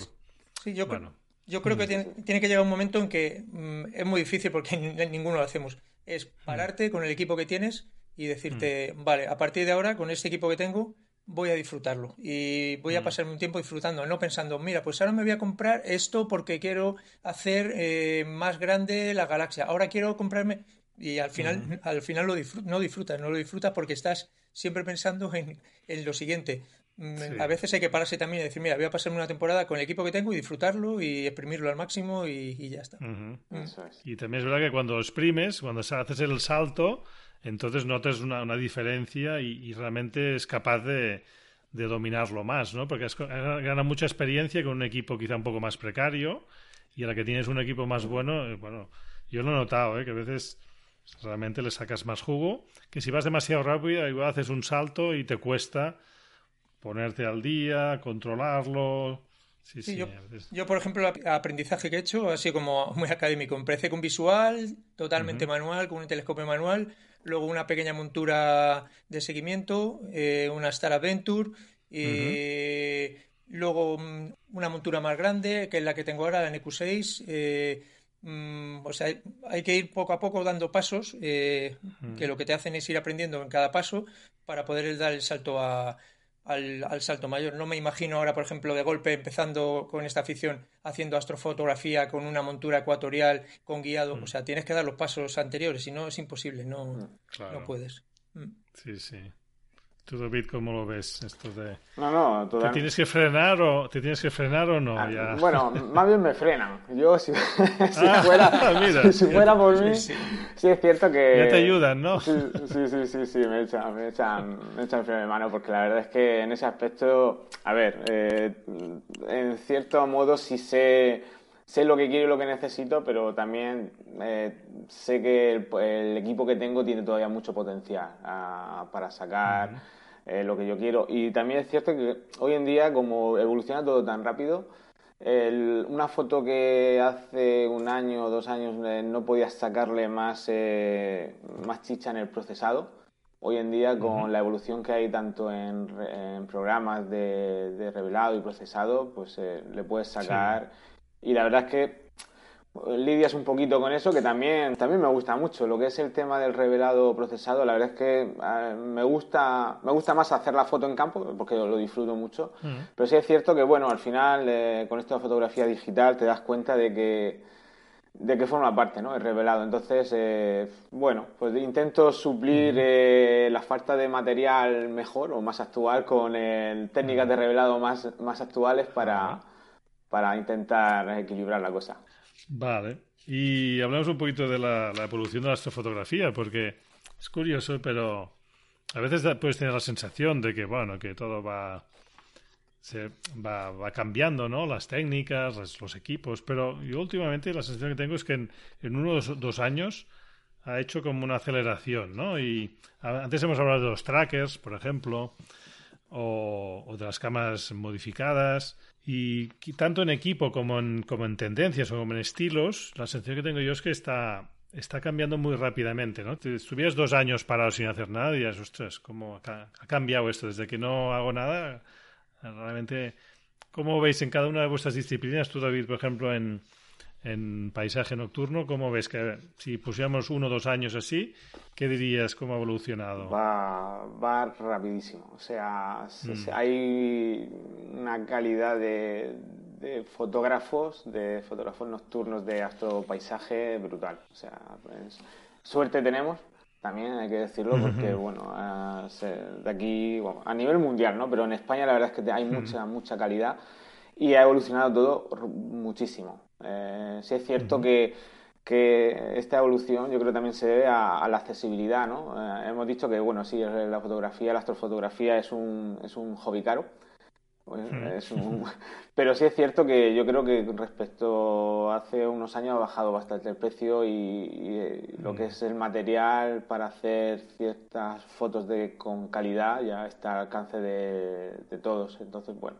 Sí, yo, yo creo que tiene, tiene, que llegar un momento en que mm, es muy difícil porque ninguno lo hacemos. Es pararte con el equipo que tienes y decirte, vale, a partir de ahora, con este equipo que tengo, voy a disfrutarlo. Y voy a pasarme un tiempo disfrutando, no pensando, mira, pues ahora me voy a comprar esto porque quiero hacer eh, más grande la galaxia, ahora quiero comprarme y al final, al final lo no disfrutas, no lo disfrutas porque estás siempre pensando en, lo siguiente. Mm, a veces hay que pararse también y decir, mira, voy a pasarme una temporada con el equipo que tengo y disfrutarlo y exprimirlo al máximo y, ya está. Mm. Y también es verdad que cuando exprimes, cuando haces el salto, entonces notas una, diferencia y, realmente es capaz de, dominarlo más, ¿no? Porque gana mucha experiencia con un equipo quizá un poco más precario y a la que tienes un equipo más bueno, eh, bueno, yo lo he notado, ¿eh? que a veces Realmente le sacas más jugo. Que si vas demasiado rápido, igual haces un salto y te cuesta ponerte al día, controlarlo. Sí, sí, yo, por ejemplo, el aprendizaje que he hecho ha sido como muy académico. Empecé con visual, totalmente manual, con un telescopio manual, luego una pequeña montura de seguimiento, eh, una Star Adventure, y luego mm, una montura más grande, que es la que tengo ahora, la NQ6. Eh, Mm, o sea, hay que ir poco a poco dando pasos, eh, que lo que te hacen es ir aprendiendo en cada paso para poder dar el salto al, salto mayor. No me imagino ahora, por ejemplo, de golpe empezando con esta afición haciendo astrofotografía con una montura ecuatorial, con guiado. O sea, tienes que dar los pasos anteriores, si no es imposible, no, no puedes. Sí, sí. ¿Tú, David, cómo lo ves esto de...? No, no, ¿Te tienes que frenar o, ¿te tienes que frenar o no? Ah, bueno, más bien me frenan. Yo, si, ah, fuera, si, fuera por mí, sí, es cierto que... Ya te ayudan, ¿no? Sí, sí, sí, sí, me echan, me echan, me echan freno de mano, porque la verdad es que en ese aspecto, a ver, eh, en cierto modo sí sé sé lo que quiero y lo que necesito, pero también eh, sé que el, equipo que tengo tiene todavía mucho potencial ah, para sacar eh, lo que yo quiero. Y también es cierto que hoy en día, como evoluciona todo tan rápido, una foto que hace un año o dos años eh, no podías sacarle más, más chicha en el procesado, hoy en día con la evolución que hay tanto en, programas de, revelado y procesado, pues le puedes sacar... Y la verdad es que lidias un poquito con eso, que también, también me gusta mucho. Lo que es el tema del revelado procesado, la verdad es que me gusta, me gusta más hacer la foto en campo, porque lo, disfruto mucho. Pero sí es cierto que, bueno, al final, eh, con esto de fotografía digital, te das cuenta de que de qué forma parte, ¿no? El revelado. Entonces, eh, bueno, pues intento suplir eh, la falta de material mejor o más actual con técnicas de revelado más, más actuales para, para intentar equilibrar la cosa. Vale. Y hablamos un poquito de la, evolución de la astrofotografía, porque es curioso, pero a veces puedes tener la sensación de que, bueno, que todo va, se va, va, cambiando, ¿no? Las técnicas, los, equipos, pero yo últimamente la sensación que tengo es que en, en unos dos años ha hecho como una aceleración, ¿no? Y antes hemos hablado de los trackers, por ejemplo, o, o de las cámaras modificadas. Y tanto en equipo como en, como en tendencias o como en estilos, la sensación que tengo yo es que está, está cambiando muy rápidamente, ¿no? Estuvieras dos años parado sin hacer nada y dirías, ostras, ¿cómo ha, ha, cambiado esto? Desde que no hago nada, realmente... ¿Cómo veis en cada una de vuestras disciplinas? Tú, David, por ejemplo, en, en paisaje nocturno, ¿cómo ves que si pusiéramos uno o dos años así, qué dirías cómo ha evolucionado? Va, va rapidísimo. O sea, mm. hay una calidad de, fotógrafos, de fotógrafos nocturnos de astropaisaje brutal. O sea, pues, suerte tenemos. También hay que decirlo porque, bueno, de aquí, a nivel mundial, ¿no? Pero en España la verdad es que hay mucha, mucha calidad y ha evolucionado todo muchísimo. Eh, sí es cierto que, esta evolución yo creo también se debe a, la accesibilidad, ¿no? Eh, hemos dicho que, bueno, sí, la fotografía, la astrofotografía es un, es un hobby caro, pues, pero sí es cierto que yo creo que respecto a hace unos años ha bajado bastante el precio y, eh, lo que es el material para hacer ciertas fotos de, con calidad ya está al alcance de, de todos. Entonces, bueno,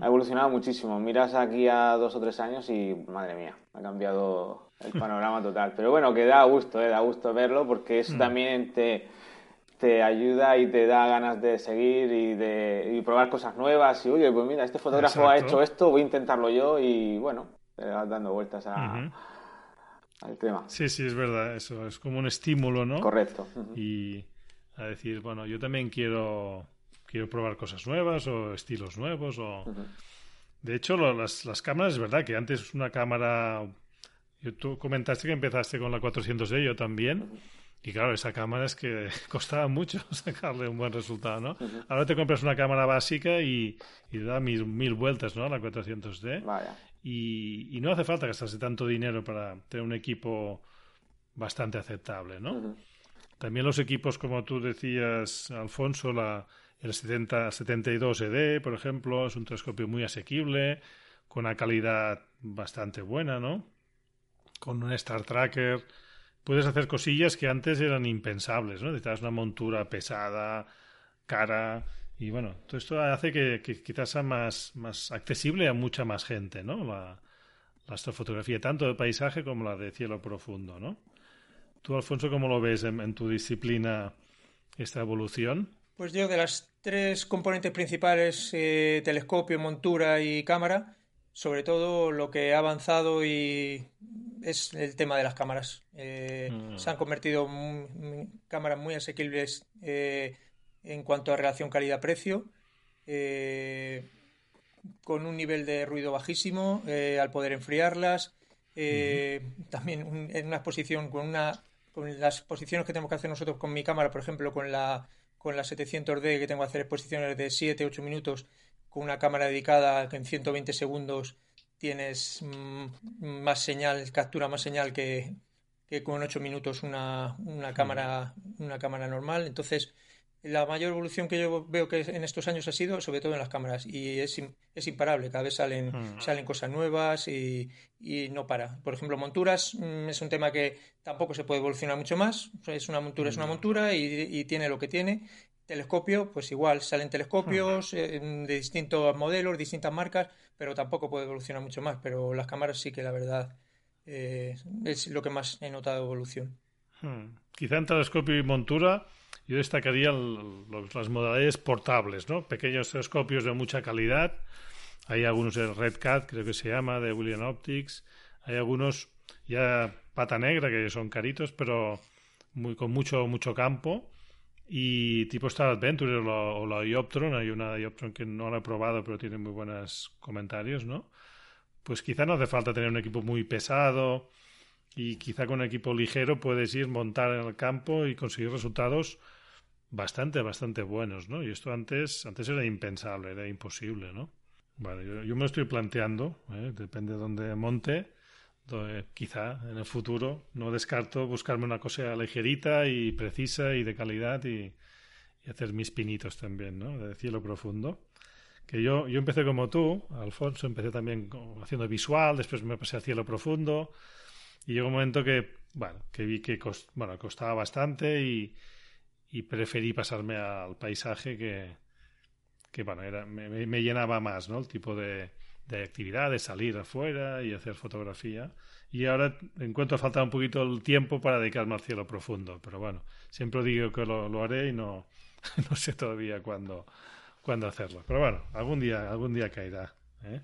ha evolucionado muchísimo. Miras aquí a dos o tres años y, madre mía, ha cambiado el panorama total. Pero bueno, que da gusto, eh, da gusto verlo porque eso mm. también te, te ayuda y te da ganas de seguir y de probar cosas nuevas. Y oye, pues mira, este fotógrafo ha hecho esto, voy a intentarlo yo y bueno, te vas dando vueltas al tema. Sí, sí, es verdad, eso es como un estímulo, ¿no? Correcto. Y a decir, bueno, yo también quiero quiero probar cosas nuevas o estilos nuevos. o De hecho, las, las, cámaras, es verdad que antes una cámara... Tú comentaste que empezaste con la 400D, yo también. Y claro, esa cámara es que costaba mucho sacarle un buen resultado, ¿no? Ahora te compras una cámara básica y, y da mil, mil, vueltas, ¿no? La 400D. Y, y, no hace falta gastarse tanto dinero para tener un equipo bastante aceptable, ¿no? También los equipos, como tú decías, Alfonso, la, el 70, 72 ED, por ejemplo, es un telescopio muy asequible, con una calidad bastante buena, ¿no? Con un Star Tracker puedes hacer cosillas que antes eran impensables, ¿no? Necesitas una montura pesada, cara, y bueno, todo esto hace que, quizás sea más, más accesible a mucha más gente, ¿no? La, astrofotografía, tanto de paisaje como la de cielo profundo, ¿no? Tú, Alfonso, ¿cómo lo ves en tu disciplina esta evolución? Pues yo de las tres componentes principales, eh, telescopio, montura y cámara, sobre todo lo que ha avanzado y es el tema de las cámaras. Eh, mm. Se han convertido en cámaras muy asequibles eh, en cuanto a relación calidad-precio, con un nivel de ruido bajísimo al poder enfriarlas. También en una exposición con una con las posiciones que tenemos que hacer nosotros con mi cámara, por ejemplo, con la con la 700D que tengo que hacer exposiciones de 7, 8 minutos con una cámara dedicada que en 120 segundos tienes mm, más señal, captura más señal que, que con 8 minutos una, una, cámara, una cámara normal. Entonces, la mayor evolución que yo veo que en estos años ha sido sobre todo en las cámaras y es, es imparable, cada vez salen, hmm. salen cosas nuevas y, y, no para. Por ejemplo, monturas mm, es un tema que tampoco se puede evolucionar mucho más, es una montura, es una hmm. montura y, y tiene lo que tiene. Telescopio, pues igual, salen telescopios eh, de distintos modelos, distintas marcas, pero tampoco puede evolucionar mucho más. Pero las cámaras sí que la verdad eh, es lo que más he notado evolución. Quizá en telescopio y montura yo destacaría las modalidades portables, ¿no? Pequeños telescopios de mucha calidad. Hay algunos de Red Cat, creo que se llama, de William Optics. Hay algunos ya pata negra, que son caritos, pero con mucho, mucho campo. Y tipo Star Adventure o la, Ioptron, hay una Ioptron que no la he probado, pero tiene muy buenos comentarios, ¿no? Pues quizá no hace falta tener un equipo muy pesado y quizá con un equipo ligero puedes ir, montar en el campo y conseguir resultados bastante, bastante buenos, ¿no? Y esto antes, antes era impensable, era imposible, ¿no? Bueno, yo, me lo estoy planteando, ¿eh? depende de dónde monte, quizá en el futuro no descarto buscarme una cosa ligerita y precisa y de calidad y, hacer mis pinitos también, ¿no? De cielo profundo. Que yo, yo empecé como tú, Alfonso, empecé también haciendo visual, después me pasé a cielo profundo y llegó un momento que, bueno, que vi que bueno, costaba bastante y, y preferí pasarme al paisaje que, que bueno, era, me, me, llenaba más, ¿no? El tipo de, de actividad, de salir afuera y hacer fotografía. Y ahora encuentro falta un poquito el tiempo para dedicarme al cielo profundo. Pero bueno, siempre digo que lo, lo haré y no, no sé todavía cuándo, cuándo hacerlo. Pero bueno, algún día, algún día caerá. ¿eh?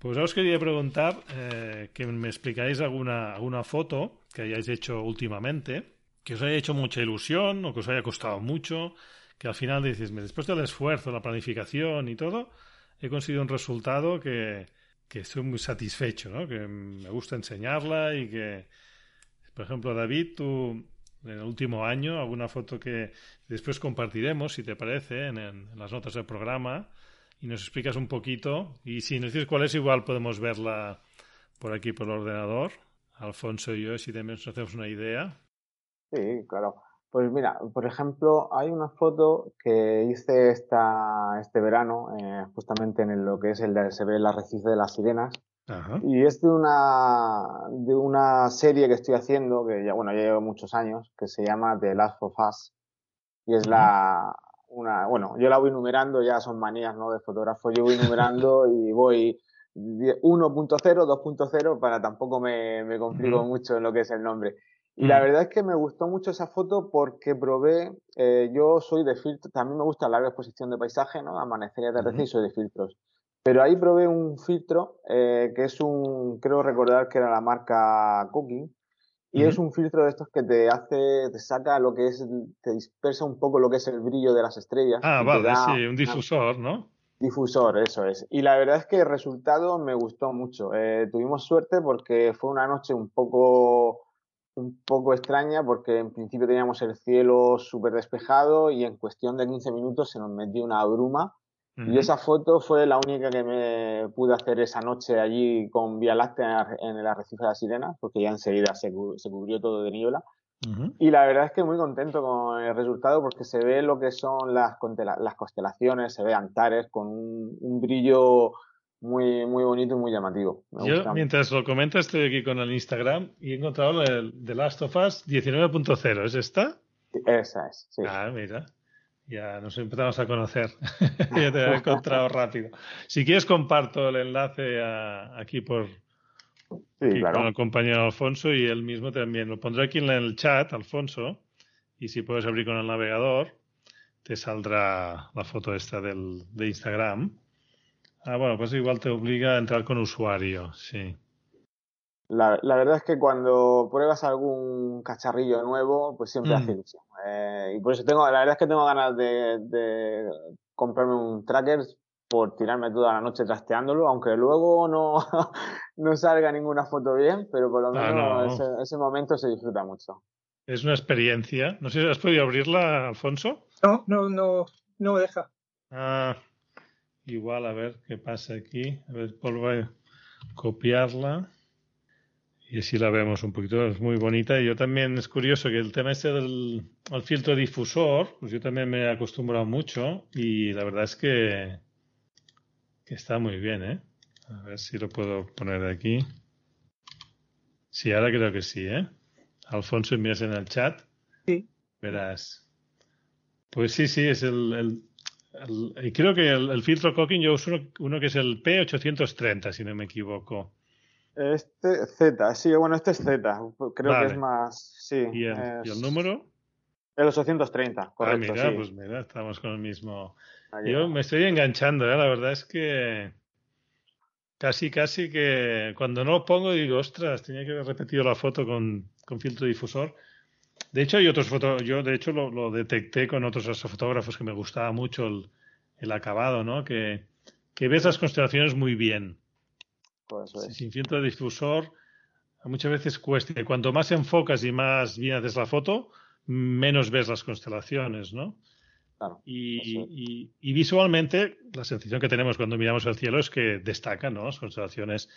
Pues os quería preguntar eh, que me explicáis alguna, alguna foto que hayáis hecho últimamente que os haya hecho mucha ilusión o que os haya costado mucho, que al final dices, después del esfuerzo, la planificación y todo, he conseguido un resultado que, que estoy muy satisfecho, ¿no? que me gusta enseñarla y que, por ejemplo, David, tú en el último año, alguna foto que después compartiremos, si te parece, en, en las notas del programa, y nos explicas un poquito, y si nos dices cuál es, igual podemos verla por aquí por el ordenador, Alfonso y yo, si también nos hacemos una idea. Sí, claro. Pues mira, por ejemplo, hay una foto que hice esta, este verano, eh, justamente en lo que es el se ve el arrecife de las sirenas. Y es de una, de una serie que estoy haciendo, que ya, bueno, ya llevo muchos años, que se llama The Last of Us. Y es la, una, bueno, yo la voy numerando, ya son manías, ¿no? De fotógrafo, yo voy numerando y voy 1.0, 2.0 para tampoco me, me complico mucho en lo que es el nombre. Y la mm. verdad es que me gustó mucho esa foto porque probé, eh, yo soy de filtros, también me gusta la larga exposición de paisaje, ¿no? Amanecer y atardecer y soy de filtros. Pero ahí probé un filtro eh, que es un, creo recordar que era la marca Cooking, y es un filtro de estos que te hace, te saca lo que es, te dispersa un poco lo que es el brillo de las estrellas. Ah, vale, sí, un difusor, ¿no? Difusor, eso es. Y la verdad es que el resultado me gustó mucho. Eh, tuvimos suerte porque fue una noche un poco un poco extraña porque en principio teníamos el cielo súper despejado y en cuestión de 15 minutos se nos metió una bruma. Y esa foto fue la única que me pude hacer esa noche allí con Vía Láctea en el arrecife de la Sirena, porque ya enseguida se, cubrió todo de niebla. Y la verdad es que muy contento con el resultado porque se ve lo que son las, las constelaciones, se ve Antares con un brillo muy, muy bonito y muy llamativo. Yo, mientras lo comentas, estoy aquí con el Instagram y he encontrado el The Last of Us 19.0. ¿Es esta? Esa es, sí. Ah, mira. Ya nos empezamos a conocer. ya te he encontrado rápido. Si quieres, comparto el enlace aquí por. Sí, claro. Con el compañero Alfonso y él mismo también. Lo pondré aquí en el chat, Alfonso. Y si puedes abrir con el navegador, te saldrá la foto esta del, de Instagram. Ah, bueno, pues igual te obliga a entrar con usuario, sí. La, la, verdad es que cuando pruebas algún cacharrillo nuevo, pues siempre hace mm. ilusión. Eh, y por eso tengo, la verdad es que tengo ganas de, de, comprarme un tracker por tirarme toda la noche trasteándolo, aunque luego no, no salga ninguna foto bien, pero por lo ah, menos ese, ese, momento se disfruta mucho. Es una experiencia. No sé si has podido abrirla, Alfonso. No, no, no, no me deja. Ah, igual, a ver qué pasa aquí. A ver, a copiarla. Y así la vemos un poquito, es muy bonita. Y yo también es curioso que el tema este del el filtro difusor, pues yo también me he acostumbrado mucho y la verdad es que, que está muy bien, ¿eh? A ver si lo puedo poner aquí. Sí, ahora creo que sí, ¿eh? Alfonso, envías en el chat. Sí. Verás. Pues sí, sí, es el. el, el y creo que el, el, filtro Cocking yo uso uno, uno que es el P830, si no me equivoco. Este Z, sí, bueno, este es Z. Creo Vale. que es más. Sí. ¿Y el, es- y el número? El 830, correcto. ah, mira, sí. pues mira, estamos con el mismo. Yo va. me estoy enganchando, ¿eh? La verdad es que casi, casi que cuando no lo pongo digo, ostras, tenía que haber repetido la foto con, con filtro difusor. De hecho, hay otros fotos, yo de hecho lo, lo detecté con otros astrofotógrafos que me gustaba mucho el, el acabado, ¿no? Que, que ves las constelaciones muy bien. Pues eso es. sin filtro difusor muchas veces cuesta. Cuanto más enfocas y más bien haces la foto, menos ves las constelaciones, ¿no? Claro. Y, Eso es. y- y visualmente la sensación que tenemos cuando miramos al cielo es que destacan, ¿no? Las constelaciones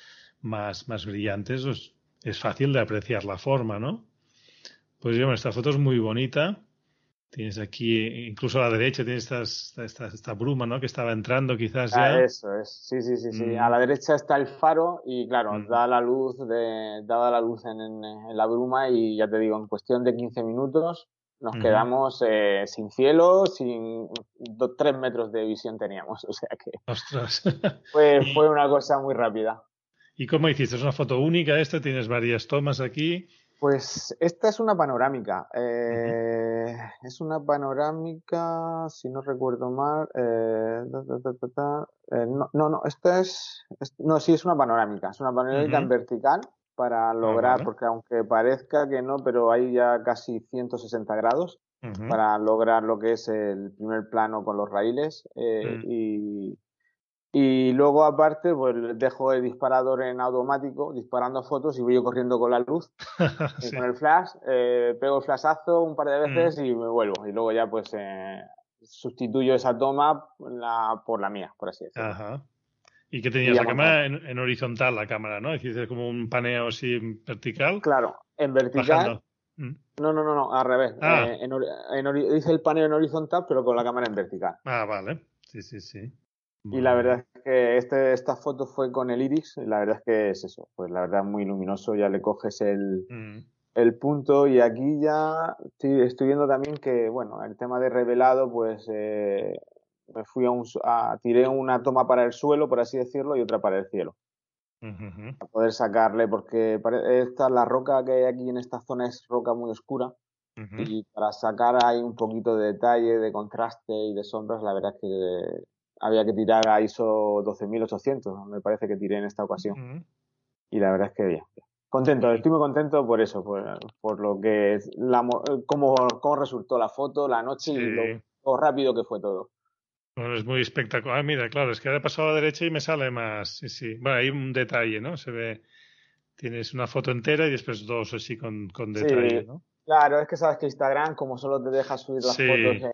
más, más brillantes, pues, es fácil de apreciar la forma, ¿no? Pues bueno, esta foto es muy bonita. Tienes aquí, incluso a la derecha, tienes esta, esta, esta, esta bruma, ¿no? Que estaba entrando quizás ya. Ah, eso es, sí, sí, sí, sí. Mm. A la derecha está el faro y claro, Mm. da la luz de, da la luz en, en- la bruma y ya te digo, en cuestión de 15 minutos nos quedamos eh, sin cielo, sin tres metros de visión teníamos, o sea que Ostras. fue, fue una cosa muy rápida. ¿Y cómo hiciste? ¿Es una foto única esta? ¿Tienes varias tomas aquí? Pues esta es una panorámica. eh, Es una panorámica, si no recuerdo mal. eh, ta, ta, ta, ta, ta, eh, no, no, no, esta es, es- No, sí, es una panorámica. Es una panorámica en vertical para lograr, porque aunque parezca que no, pero hay ya casi 160 grados para lograr lo que es el primer plano con los raíles. eh, Mm. y, y luego, aparte, pues dejo el disparador en automático, disparando fotos y voy yo corriendo con la luz Sí. con el flash, eh, pego el flashazo un par de Mm. veces y me vuelvo. Y luego ya pues eh, sustituyo esa toma la, por la mía, por así decirlo. Ajá. ¿Y que tenías Y la cámara en, en horizontal, la cámara, ¿no? Hiciste como un paneo así vertical. Claro, en vertical. Bajando. Mm. No, no, no, no, al revés. Ah. Eh, en en hice el paneo en horizontal, pero con la cámara en vertical. Ah, vale. Sí, sí, sí. Y la verdad es que este, esta foto fue con el iris, y la verdad es que es eso, pues la verdad es muy luminoso, ya le coges el, Mm. el punto y aquí ya estoy, estoy viendo también que, bueno, el tema de revelado, pues eh, me fui a un, a, tiré una toma para el suelo, por así decirlo, y otra para el cielo, para poder sacarle, porque esta, la roca que hay aquí en esta zona es roca muy oscura, y para sacar ahí un poquito de detalle, de contraste y de sombras, la verdad es que había que tirar a ISO 12800, me parece que tiré en esta ocasión. Y la verdad es que bien. Contento, estoy muy contento por eso, por, por lo que es la, mo- cómo, cómo resultó la foto, la noche y Sí. lo, lo rápido que fue todo. Bueno, es muy espectacular. Ah, mira, claro, es que ahora he pasado a la derecha y me sale más. Sí, sí. Bueno, hay un detalle, ¿no? Se ve. Tienes una foto entera y después dos así con, con Sí. detalle, ¿no? Claro, es que sabes que Instagram, como solo te deja subir las Sí. fotos en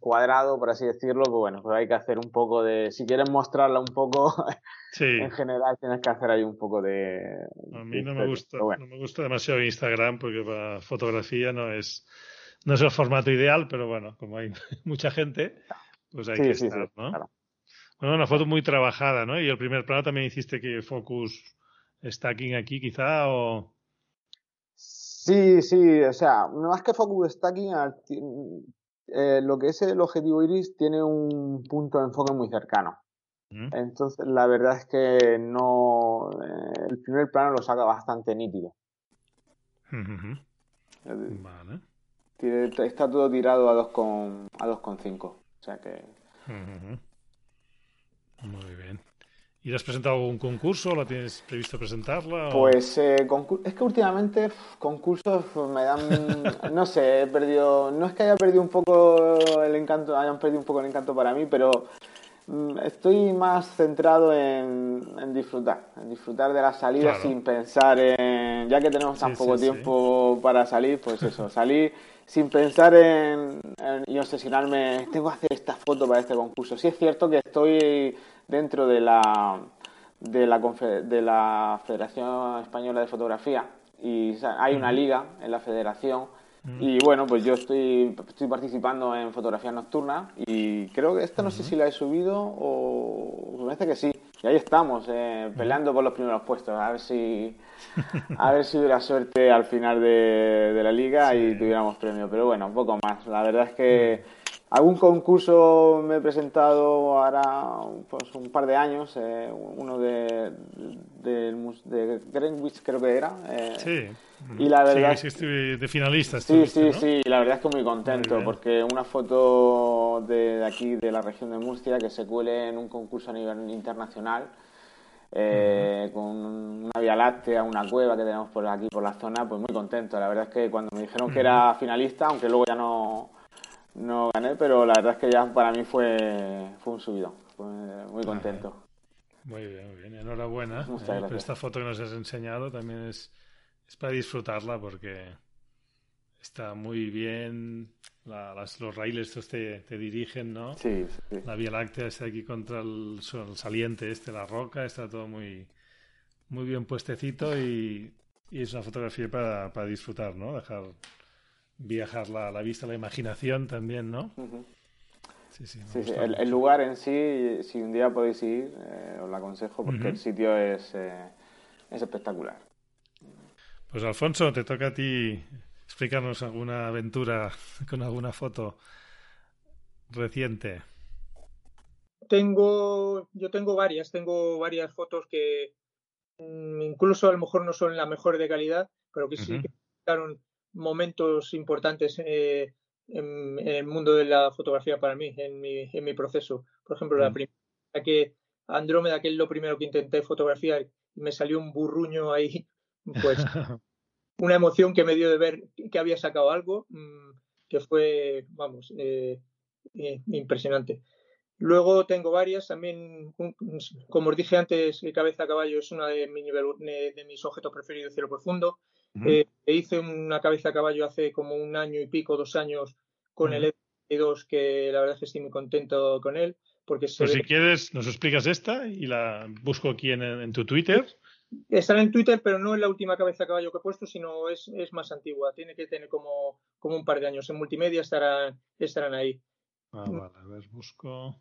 cuadrado, por así decirlo, pues bueno, pues hay que hacer un poco de, si quieres mostrarla un poco, Sí. en general tienes que hacer ahí un poco de... A mí no me gusta, bueno. no me gusta demasiado Instagram porque para fotografía no es, no es el formato ideal, pero bueno, como hay mucha gente, pues hay Sí, que estar, sí, ¿no? claro. Bueno, una foto muy trabajada, ¿no? Y el primer plano también hiciste que focus stacking aquí, quizá, o Sí, sí, o sea, más que focus stacking, eh, lo que es el objetivo iris tiene un punto de enfoque muy cercano. ¿Mm? Entonces, la verdad es que no. eh, el primer plano lo saca bastante nítido. Eh, Vale. tiene- Está todo tirado a 2,5. A 2,5. O sea que. Muy bien. ¿Y has presentado algún concurso? ¿La tienes previsto presentarla? o- Pues eh, es que últimamente concursos me dan. No sé, he perdido. No es que haya perdido un poco el encanto, hayan perdido un poco el encanto para mí, pero Mm, estoy más centrado en, disfrutar, en disfrutar de la salida sin pensar en, ya que tenemos tan poco tiempo para salir, pues eso, salir sin pensar en, y obsesionarme, tengo que hacer esta foto para este concurso. Sí es cierto que estoy dentro de la, de la, de la Federación Española de Fotografía. Y hay una liga en la federación. Y bueno, pues yo estoy, estoy participando en fotografía nocturna y creo que esta no sé si la he subido o me parece que sí. Y ahí estamos, eh, peleando por los primeros puestos, a ver si a ver si hubiera suerte al final de, la liga y tuviéramos premio. Pero bueno, un poco más. La verdad es que algún concurso me he presentado ahora pues, un par de años, eh, uno de, de, Greenwich creo que era. Eh, sí y la verdad... Sí, de finalistas. Sí, sí, sí, la verdad es que muy contento porque una foto de, aquí, de la región de Murcia, que se cuele en un concurso a nivel internacional, eh, con una vía láctea, una cueva que tenemos por aquí, por la zona, pues muy contento. La verdad es que cuando me dijeron que era finalista, aunque luego ya no, no gané, pero la verdad es que ya para mí fue, fue un subido. muy contento. Muy bien, muy bien. Enhorabuena. Eh, esta foto que nos has enseñado también es es para disfrutarla porque está muy bien. los raíles te, te, dirigen, ¿no? Sí, La Vía Láctea está aquí contra el, saliente este, la roca, está todo muy, muy bien puestecito y, es una fotografía para, para, disfrutar, ¿no? Dejar viajar la, la vista, la imaginación también, ¿no? Sí, sí, el, lugar en sí, si un día podéis ir, eh, os lo aconsejo porque el sitio es, eh, es espectacular. Pues Alfonso, te toca a ti explicarnos alguna aventura con alguna foto reciente. Tengo, yo tengo varias, tengo varias fotos que mm, incluso a lo mejor no son la mejor de calidad, pero que sí uh momentos importantes eh, en, el mundo de la fotografía para mí, en mi, en mi proceso. Por ejemplo, la primera que Andrómeda, que es lo primero que intenté fotografiar, me salió un burruño ahí pues una emoción que me dio de ver que había sacado algo mm, que fue, vamos, eh, eh, impresionante. Luego tengo varias, también, como os dije antes, Cabeza a Caballo es una de, de mis objetos preferidos cielo profundo. Eh, hice una cabeza a caballo hace como un año y pico, dos años, con el E2, que la verdad es que estoy muy contento con él. Porque pues si quieres, nos explicas esta y la busco aquí en, tu Twitter. Estará en Twitter, pero no es la última cabeza a caballo que he puesto, sino es, es más antigua. Tiene que tener como, como un par de años. En multimedia estarán, estarán ahí. Ah, vale, a ver, busco.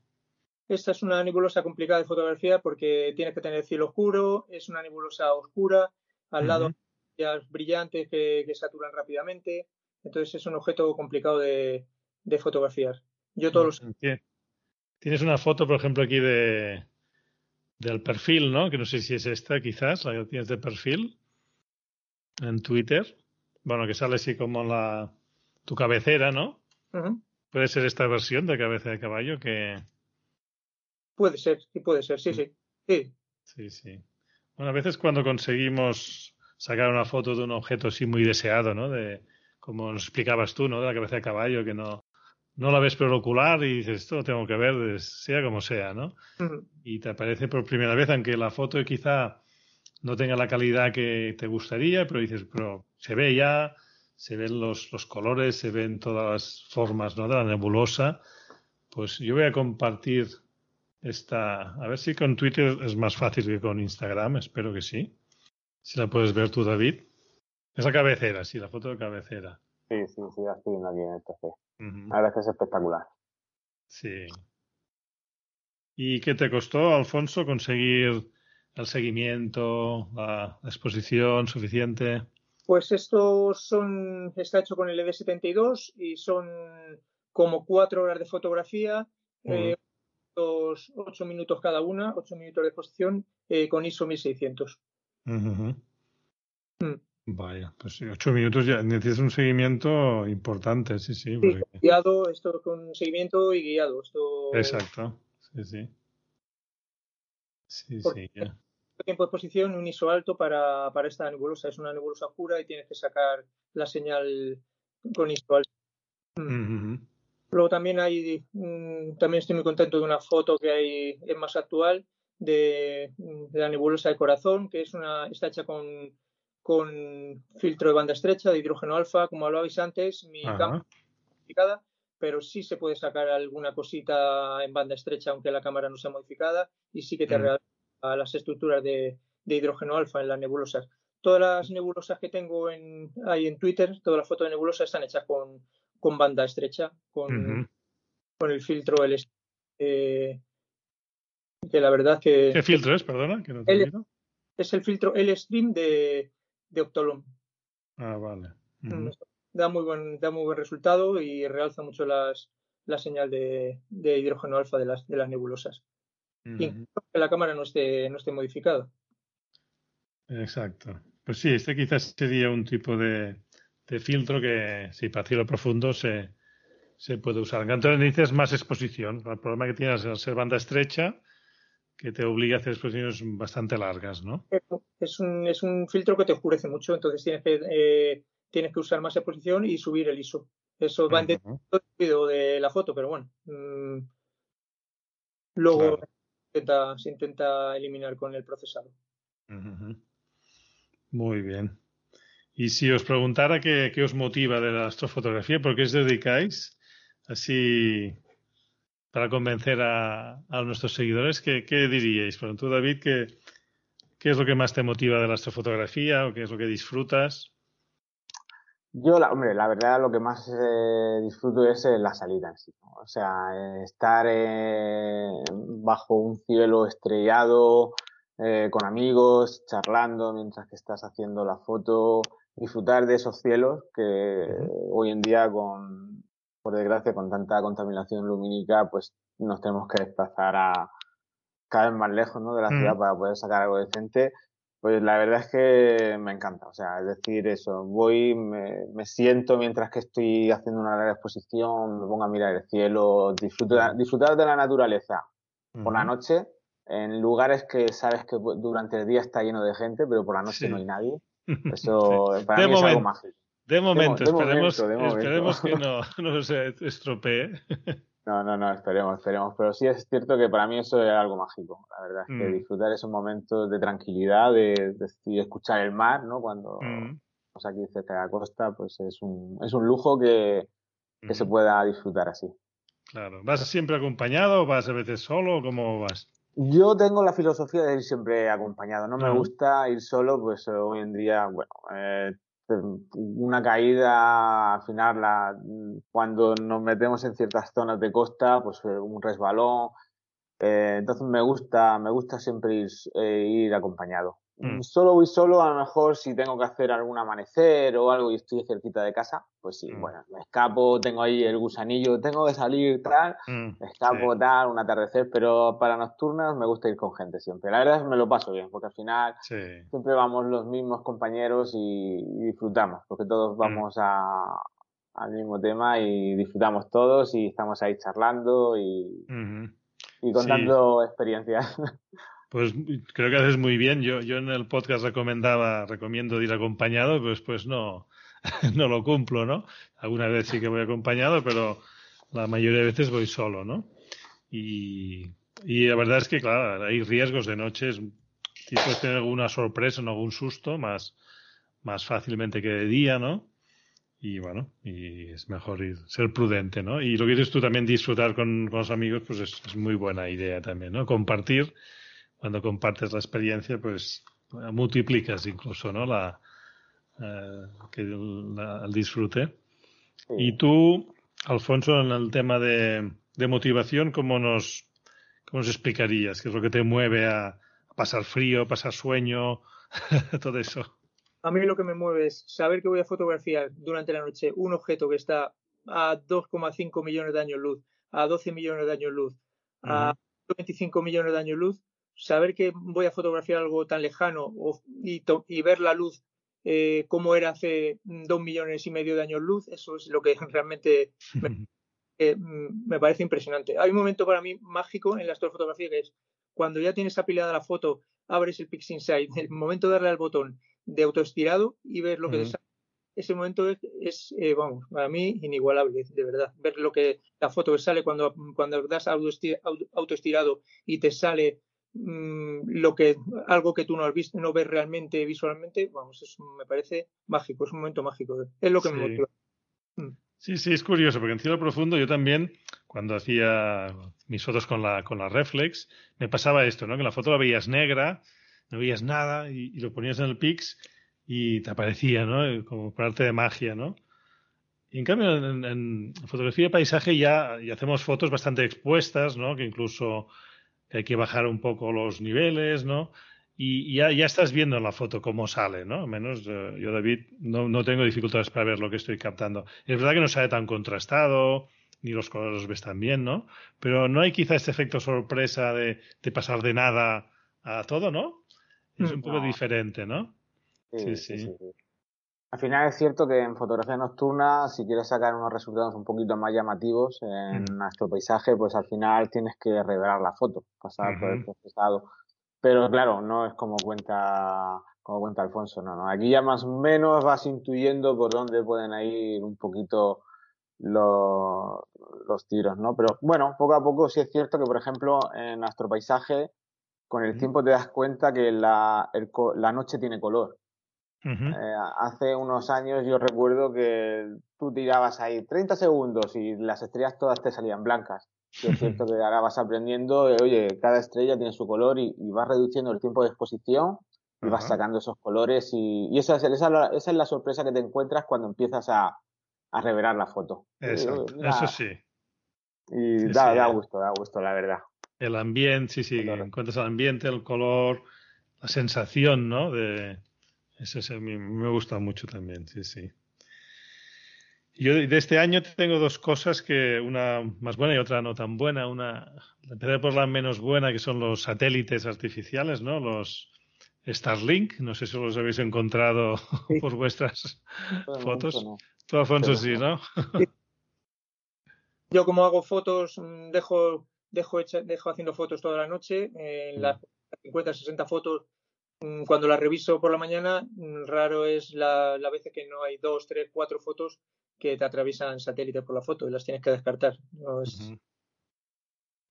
Esta es una nebulosa complicada de fotografía porque tiene que tener cielo oscuro, es una nebulosa oscura, al lado brillantes que, que, saturan rápidamente. Entonces es un objeto complicado de, de fotografiar. Yo todos los... Tienes una foto, por ejemplo, aquí de, del perfil, ¿no? Que no sé si es esta, quizás, la que tienes de perfil en Twitter. Bueno, que sale así como la tu cabecera, ¿no? Puede ser esta versión de cabeza de caballo que. Puede ser, sí, puede ser, sí, sí. Sí, sí. sí. Bueno, a veces cuando conseguimos sacar una foto de un objeto así muy deseado, ¿no? De, como nos explicabas tú, ¿no? De la cabeza de caballo, que no, no la ves por el ocular y dices, esto lo tengo que ver, sea como sea, ¿no? Y te aparece por primera vez, aunque la foto quizá no tenga la calidad que te gustaría, pero dices, pero se ve ya, se ven los, los colores, se ven todas las formas ¿no? de la nebulosa. Pues yo voy a compartir esta, a ver si con Twitter es más fácil que con Instagram, espero que sí. Si la puedes ver tú, David. Es la cabecera, sí, la foto de cabecera. Sí, sí, sí, la estoy viendo aquí en la verdad es que es espectacular. Sí. ¿Y qué te costó, Alfonso, conseguir el seguimiento, la exposición suficiente? Pues esto son, está hecho con el ED72 y son como cuatro horas de fotografía, eh, ocho minutos cada una, ocho minutos de exposición eh, con ISO 1600. Vaya, pues ocho minutos ya necesitas un seguimiento importante, sí, sí. Guiado, esto con seguimiento y guiado. Esto... Exacto, sí, sí. Sí, sí, ya. Tiempo de exposición, un ISO alto para, para esta nebulosa. Es una nebulosa pura y tienes que sacar la señal con ISO alto. Mm. Luego también hay, mm, también estoy muy contento de una foto que hay, es más actual, de, la nebulosa de corazón, que es una, está hecha con, con filtro de banda estrecha de hidrógeno alfa, como hablabais antes, mi cámara modificada, pero sí se puede sacar alguna cosita en banda estrecha aunque la cámara no sea modificada y sí que te mm. las estructuras de, de, hidrógeno alfa en las nebulosas. Todas las nebulosas que tengo en, ahí en Twitter, todas las fotos de nebulosas están hechas con, con banda estrecha, con, con el filtro LS. Eh, que la verdad que... ¿Qué filtro es, perdona? Que no te es el filtro L-Stream de, de. Ah, vale. Mm, da, muy buen, da muy buen resultado y realza mucho las, la señal de, de hidrógeno alfa de las, de las nebulosas. Incluso que la cámara no esté, no esté modificada. Exacto. Pues sí, este quizás sería un tipo de, de filtro que, si para cielo profundo se, se puede usar. Entonces necesitas más exposición. El problema que tienes al ser banda estrecha, que te obliga a hacer exposiciones bastante largas, ¿no? Es un, es un filtro que te oscurece mucho, entonces tienes que, eh, tienes que usar más exposición y subir el ISO. Eso va en el de la foto, pero bueno. Mm, luego se, intenta, eliminar con el procesador. Muy bien. Y si os preguntara qué, qué, os motiva de la astrofotografía, ¿por qué os dedicáis? Así para convencer a, a nuestros seguidores, ¿qué, qué diríais? Bueno, tú, David, ¿qué, ¿qué es lo que más te motiva de la astrofotografía o qué es lo que disfrutas? Yo, la, hombre, la verdad lo que más eh, disfruto es eh, la salida en sí. ¿no? O sea, eh, estar bajo un cielo estrellado, con amigos, charlando mientras que estás haciendo la foto, disfrutar de esos cielos que hoy en día con, por desgracia, con tanta contaminación lumínica, pues nos tenemos que desplazar a cada vez más lejos ¿no? de la mm. ciudad para poder sacar algo decente. Pues la verdad es que me encanta, o sea, es decir, eso, voy, me, me siento mientras que estoy haciendo una larga exposición, me pongo a mirar el cielo, disfruto, disfrutar de la naturaleza por la noche, en lugares que sabes que durante el día está lleno de gente, pero por la noche no hay nadie. Eso para mí es algo mágico. De momento, esperemos, esperemos que no, no, se estropee. No, no, no, esperemos, esperemos. Pero sí es cierto que para mí eso es algo mágico. La verdad es que mm. disfrutar esos momentos de tranquilidad, de, escuchar el mar, ¿no? Cuando mm. estamos aquí cerca de la costa, pues es un, es un lujo que, que se mm. pueda disfrutar así. Claro. ¿Vas siempre acompañado o vas a veces solo o cómo vas? Yo tengo la filosofía de ir siempre acompañado. No me gusta ir solo, pues hoy en día, bueno, eh, una caída, al final, la, cuando nos metemos en ciertas zonas de costa, pues eh, un resbalón. Eh, entonces me gusta, me gusta siempre ir, eh, ir acompañado. Mm. Solo voy solo, a lo mejor si tengo que hacer algún amanecer o algo y estoy cerquita de casa, pues sí, mm. bueno, me escapo, tengo ahí el gusanillo, tengo que salir, tal, mm, me escapo, tal, un atardecer, pero para nocturnas me gusta ir con gente siempre. La verdad es que me lo paso bien, porque al final siempre vamos los mismos compañeros y, disfrutamos, porque todos vamos a, al mismo tema y disfrutamos todos y estamos ahí charlando y, y contando experiencias. Pues creo que haces muy bien. Yo, yo en el podcast recomendaba, recomiendo ir acompañado, pues pues no, no lo cumplo, ¿no? Alguna vez sí que voy acompañado, pero la mayoría de veces voy solo, ¿no? Y, y la verdad es que, claro, hay riesgos de noches. Si puedes tener alguna sorpresa o algún susto, más, más fácilmente que de día, ¿no? Y bueno, y es mejor ir, ser prudente, ¿no? Y lo que dices tú también, disfrutar con, con los amigos, pues es, es muy buena idea también, ¿no? Compartir cuando compartes la experiencia, pues multiplicas incluso, ¿no? La, eh, que el, disfrute. Y tú, Alfonso, en el tema de, de motivación, ¿cómo nos, ¿cómo nos explicarías? ¿Qué es lo que te mueve a, pasar frío, pasar sueño, todo eso? A mí lo que me mueve es saber que voy a fotografiar durante la noche un objeto que está a 2,5 millones de años luz, a 12 millones de años luz, a 25 millones de años luz saber que voy a fotografiar algo tan lejano y, ver la luz eh, como era hace dos millones y medio de años luz, eso es lo que realmente eh, me, parece impresionante. Hay un momento para mí mágico en la astrofotografía que es cuando ya tienes apilada la foto, abres el Pixinsight, el momento de darle al botón de autoestirado y ver lo que ese momento es, eh, vamos, para mí inigualable, de verdad. Ver lo que la foto que sale cuando, cuando das autoestirado y te sale mm, lo que algo que tú no has visto, no ves realmente visualmente, vamos, eso me parece mágico, es un momento mágico. Es lo que me motiva. Mm. Sí, sí, es curioso, porque en cielo profundo yo también, cuando hacía mis fotos con la, con la reflex, me pasaba esto, ¿no? Que la foto la veías negra, no veías nada y, lo ponías en el Pix y te aparecía, ¿no? Como por arte de magia, ¿no? Y en cambio, en, fotografía de paisaje ya, ya, hacemos fotos bastante expuestas, ¿no? Que incluso hay que bajar un poco los niveles, ¿no? y ya, ya, estás viendo en la foto cómo sale, ¿no? Menos eh, yo, David, no, no, tengo dificultades para ver lo que estoy captando. Es verdad que no sale tan contrastado, ni los colores los ves tan bien, ¿no? Pero no hay quizá este efecto sorpresa de, de pasar de nada a todo, ¿no? Es mm. un poco diferente, ¿no? Sí sí, sí Al final es cierto que en fotografía nocturna, si quieres sacar unos resultados un poquito más llamativos en mm. nuestro paisaje, pues al final tienes que revelar la foto, pasar por el procesado pero claro, no es como cuenta, como cuenta Alfonso, no, no. Aquí ya más o menos vas intuyendo por dónde pueden ir un poquito los, los tiros, ¿no? Pero bueno, poco a poco sí es cierto que, por ejemplo, en nuestro paisaje, con el tiempo te das cuenta que la, la noche tiene color. Eh, hace unos años yo recuerdo que tú tirabas ahí 30 segundos y las estrellas todas te salían blancas es cierto que ahora vas aprendiendo, oye, cada estrella tiene su color y, vas reduciendo el tiempo de exposición y vas sacando esos colores y, esa, es, esa, es la sorpresa que te encuentras cuando empiezas a, a revelar la foto. Eso, eso sí. Y da, da gusto, da gusto, la verdad. El ambiente, sí, sí, encuentras el ambiente, el color, la sensación, ¿no? De... Eso, eso me gusta mucho también, sí, sí. Yo de este año tengo dos cosas que una más buena y otra no tan buena. Una, empecé por la menos buena, que son los satélites artificiales, ¿no? Los Starlink. No sé si los habéis encontrado por vuestras fotos. Tú, Alfonso, sí, ¿no? Yo como hago fotos, dejo, dejo, dejo haciendo fotos toda la noche. En las 50, 60 fotos cuando las reviso por la mañana, raro es la, la vez que no hay dos, tres, cuatro fotos que te atraviesan satélites por la foto y las tienes que descartar. No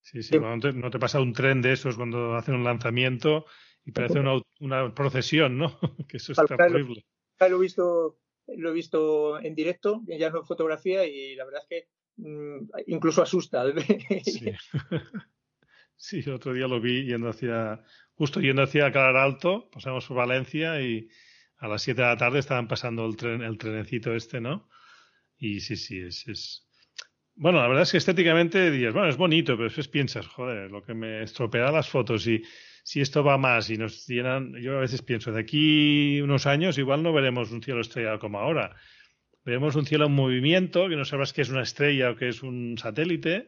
Sí, sí, no te pasa un tren de esos cuando hacen un lanzamiento y parece una, una procesión, ¿no? que eso está terrible. Lo, he visto, lo he visto en directo, ya no en fotografía, y la verdad es que mm, incluso asusta. sí. sí, otro día lo vi yendo hacia, justo yendo hacia Calar Alto, pasamos por Valencia y a las 7 de la tarde estaban pasando el tren, el trenecito este, ¿no? Y sí, sí, es, es... Bueno, la verdad es que estéticamente dices, bueno, es bonito, pero después piensas, joder, lo que me estropea las fotos y si esto va más y nos llenan, yo a veces pienso, de aquí unos años igual no veremos un cielo estrellado como ahora. Veremos un cielo en movimiento, que no sabrás qué es una estrella o qué es un satélite,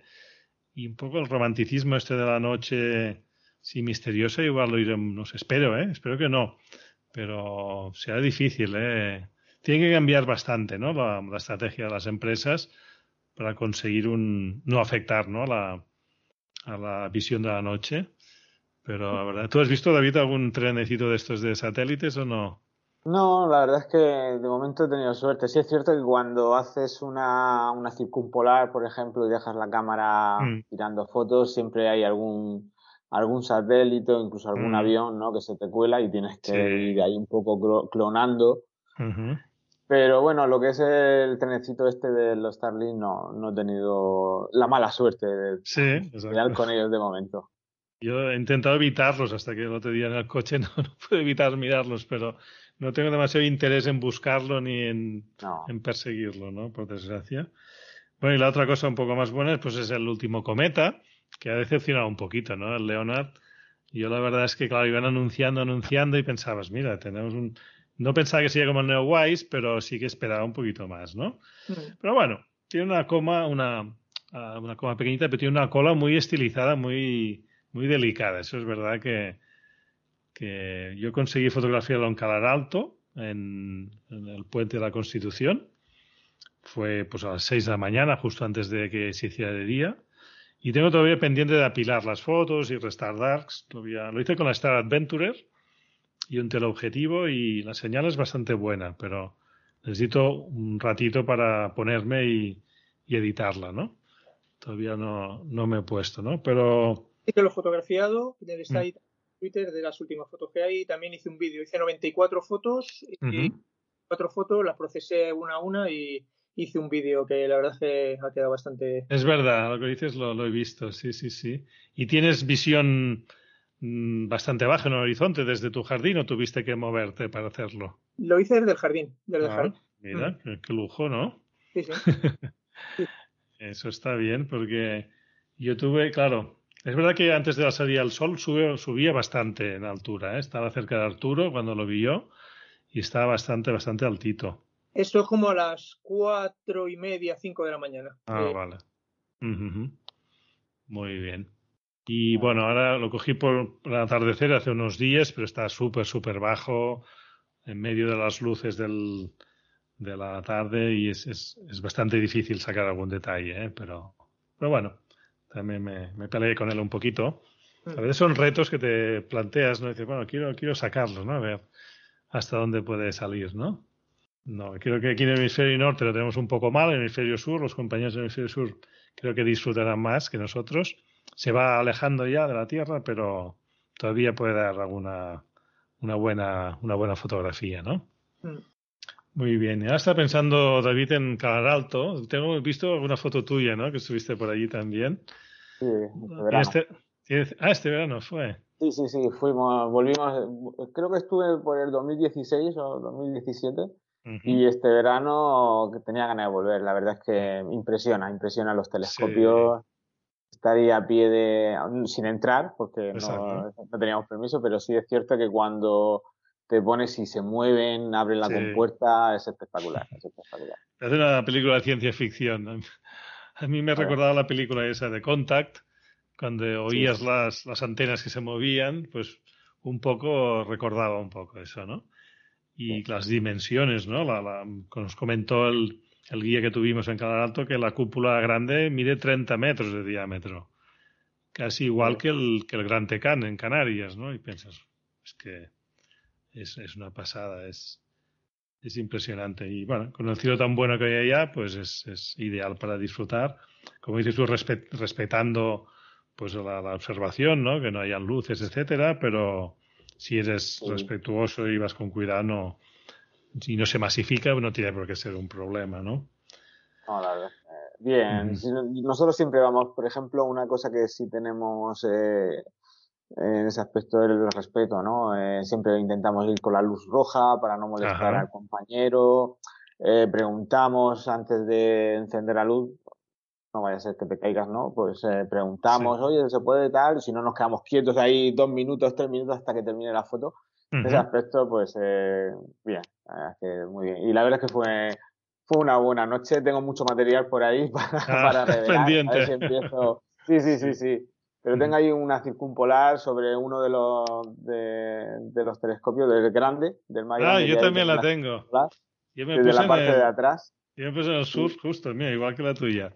y un poco el romanticismo este de la noche, sí, misteriosa, igual lo iremos, espero, ¿eh? Espero que no, pero será difícil, ¿eh? tiene que cambiar bastante ¿no? la, estrategia de las empresas para conseguir un no afectar ¿no? La, a la visión de la noche. Pero la verdad, ¿tú has visto, David, algún trenecito de estos de satélites o no? No, la verdad es que de momento he tenido suerte. Sí es cierto que cuando haces una, una circumpolar, por ejemplo, y dejas la cámara mm. tirando fotos, siempre hay algún algún satélite o incluso algún mm. avión ¿no? que se te cuela y tienes que ir ahí un poco clonando. Pero bueno, lo que es el trenecito este de los Starlink no, no he tenido la mala suerte de sí, con ellos de momento. Yo he intentado evitarlos hasta que el otro día en el coche no, no pude evitar mirarlos, pero no tengo demasiado interés en buscarlo ni en, en perseguirlo, ¿no? Por desgracia. Bueno, y la otra cosa un poco más buena pues es el último cometa, que ha decepcionado un poquito, ¿no? El Leonard. Yo la verdad es que, claro, iban anunciando, anunciando y pensabas, mira, tenemos un, no pensaba que sería como el Neowise, pero sí que esperaba un poquito más, ¿no? Mm. Pero bueno, tiene una coma, una, ah, una coma pequeñita, pero tiene una cola muy estilizada, muy, muy delicada. Eso es verdad que, que yo conseguí fotografiarlo en Calar Alto, en, el puente de la Constitución. Fue pues a las 6 de la mañana, justo antes de que se hiciera de día. Y tengo todavía pendiente de apilar las fotos y restar darks. Lo, hice con la Star Adventurer y un teleobjetivo y la señal es bastante buena, pero necesito un ratito para ponerme y, editarla, ¿no? Todavía no, no me he puesto, ¿no? Pero... Que lo fotografiado, está ahí Twitter de las últimas fotos que hay. También hice un vídeo, hice 94 fotos y cuatro fotos las procesé una a una y hice un vídeo que la verdad que ha quedado bastante... Es verdad, lo que dices lo, lo he visto, sí, sí, sí. ¿Y tienes visión Mm, bastante bajo en el horizonte desde tu jardín o tuviste que moverte para hacerlo? Lo hice desde el jardín, desde el ah, jardín. Mira, mm. qué, lujo, ¿no? Sí, sí. Eso está bien porque yo tuve, claro, es verdad que antes de la salida del sol subía bastante en altura, ¿eh? estaba cerca de Arturo cuando lo vi yo y estaba bastante, bastante altito. Eso es como a las cuatro y media, cinco de la mañana. Ah, vale. Muy bien. Y bueno, ahora lo cogí por el atardecer hace unos días, pero está súper, súper bajo, en medio de las luces del, de la tarde y es, es, es bastante difícil sacar algún detalle, ¿eh? pero, pero bueno, también me, me peleé con él un poquito. A veces son retos que te planteas, ¿no? dices, bueno, quiero, quiero sacarlo, ¿no? A ver hasta dónde puede salir, ¿no? No, creo que aquí en el hemisferio norte lo tenemos un poco mal, en el hemisferio sur, los compañeros del hemisferio sur creo que disfrutarán más que nosotros se va alejando ya de la Tierra, pero todavía puede dar alguna una buena, una buena fotografía, ¿no? Mm. Muy bien. Ahora está pensando David en Calar Alto. Tengo visto alguna foto tuya, ¿no? Que estuviste por allí también. Sí, este verano. Este, ah, este verano fue. Sí, sí, sí. Fuimos, volvimos. Creo que estuve por el 2016 o 2017. Y este verano tenía ganas de volver. La verdad es que impresiona, impresiona los telescopios estaría a pie de. sin entrar, porque no, teníamos permiso, pero sí es cierto que cuando te pones y se mueven, abren la compuerta, es espectacular. Es espectacular. Es una película de ciencia ficción. A mí me recordaba la película esa de Contact, cuando oías las, las antenas que se movían, pues un poco recordaba un poco eso, ¿no? Y las dimensiones, ¿no? La, la, nos comentó el, el guía que tuvimos en Canal Alto, que la cúpula grande mide 30 metros de diámetro. Casi igual que el, que el Gran Tecán en Canarias, ¿no? Y piensas, es que es, es una pasada, es, es impresionante. Y bueno, con el cielo tan bueno que hay allá, pues es, es ideal para disfrutar. Como dices tú, respetando pues la, la, observación, ¿no? Que no hayan luces, etcétera, pero si eres respetuoso y vas con cuidado, no, si no se masifica, no tiene por qué ser un problema, ¿no? No, la verdad. Eh, bien, nosotros siempre vamos, por ejemplo, una cosa que sí tenemos eh, en ese aspecto del respeto, ¿no? Eh, siempre intentamos ir con la luz roja para no molestar al compañero. preguntamos antes de encender la luz, no vaya a ser que te caigas, ¿no? Pues preguntamos, oye, ¿se puede tal? Si no nos quedamos quietos ahí dos minutos, tres minutos hasta que termine la foto. Ese aspecto, pues, bien, muy bien. Y la verdad es que fue, fue una buena noche. Tengo mucho material por ahí para, ah, para revelar. A ver si empiezo. Sí, sí, sí, sí. Pero tengo ahí una circumpolar sobre uno de los, de, los telescopios del grande, del mayor. Ah, yo también la tengo. Yo me desde la parte de atrás. Yo puse en el sur, justo, mira, igual que la tuya.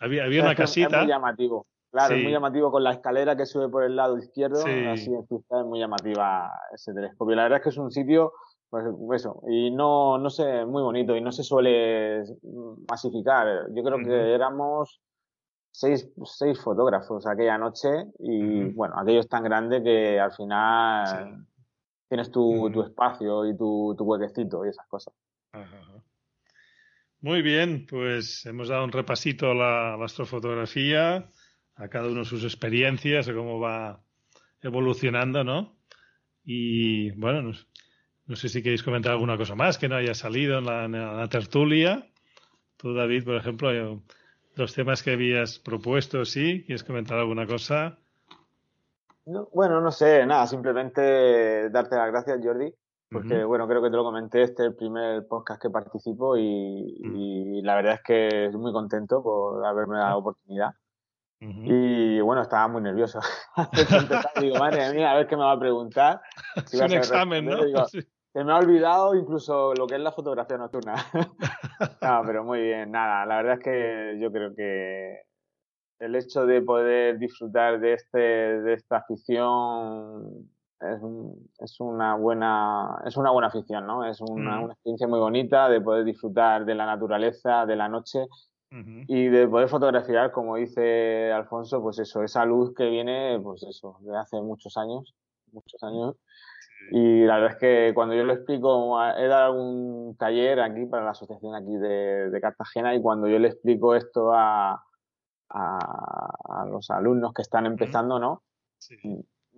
Había, había una casita. Es muy llamativo. Claro, es muy llamativo con la escalera que sube por el lado izquierdo. Así en es muy llamativa ese telescopio. La verdad es que es un sitio pues eso, y no, no sé, muy bonito y no se suele masificar. Yo creo que éramos seis, seis fotógrafos aquella noche y bueno, aquello es tan grande que al final tienes tu, tu, espacio y tu, tu huequecito y esas cosas. Muy bien, pues hemos dado un repasito a la, astrofotografía, a cada uno sus experiencias, a cómo va evolucionando, ¿no? Y bueno, no sé si queréis comentar alguna cosa más que no haya salido en la, tertulia. Tú, David, por ejemplo, los temas que habías propuesto, ¿sí? ¿Quieres comentar alguna cosa? bueno, no sé, nada, simplemente darte las gracias, Jordi, porque, bueno, creo que te lo comenté, este es el primer podcast que participo y, y la verdad es que estoy muy contento por haberme dado la oportunidad. Y bueno, estaba muy nervioso. digo, madre mía, a ver qué me va a preguntar. es un examen, ¿no? Se me ha olvidado incluso lo que es la fotografía nocturna. no, pero muy bien, nada, la verdad es que yo creo que el hecho de poder disfrutar de este de esta afición es, es, una buena es una buena afición, ¿no? Es una, una, experiencia muy bonita de poder disfrutar de la naturaleza, de la noche y de poder fotografiar, como dice Alfonso, pues eso, esa luz que viene, pues eso, de hace muchos años, muchos años. Y la verdad es que cuando yo lo explico, he dado un taller aquí para la asociación aquí de, de Cartagena y cuando yo le explico esto a, a, a los alumnos que están empezando, ¿no?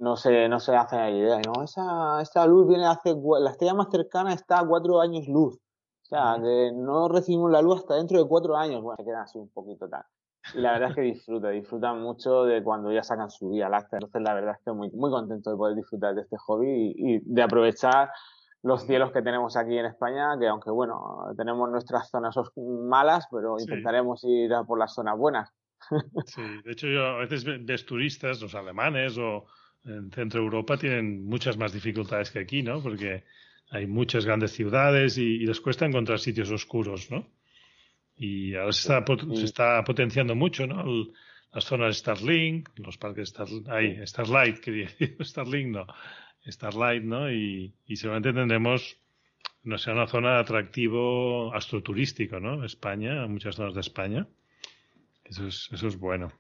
No se, no se hacen idea, ¿no? Esa, esa luz viene hace, la estrella más cercana está a cuatro años luz. O sea, que no recibimos la luz hasta dentro de cuatro años. Bueno, se quedan así un poquito tal. Y la verdad es que disfruta, disfrutan mucho de cuando ya sacan su vía láctea. Entonces, la verdad es que muy, muy contento de poder disfrutar de este hobby y, y de aprovechar los cielos que tenemos aquí en España, que aunque bueno, tenemos nuestras zonas malas, pero intentaremos ir a por las zonas buenas. Sí, de hecho yo a veces ves turistas, los alemanes o en Centro Europa tienen muchas más dificultades que aquí, ¿no? Porque hay muchas grandes ciudades y, y, les cuesta encontrar sitios oscuros, ¿no? Y ahora se está, se está potenciando mucho, ¿no? El, las zonas Starlink, los parques Star, ahí, Starlight, quería decir, Starlink no, Starlight, ¿no? Y, y seguramente tendremos, no sé, una zona de atractivo astroturístico, ¿no? España, muchas zonas de España. Eso es, eso es bueno.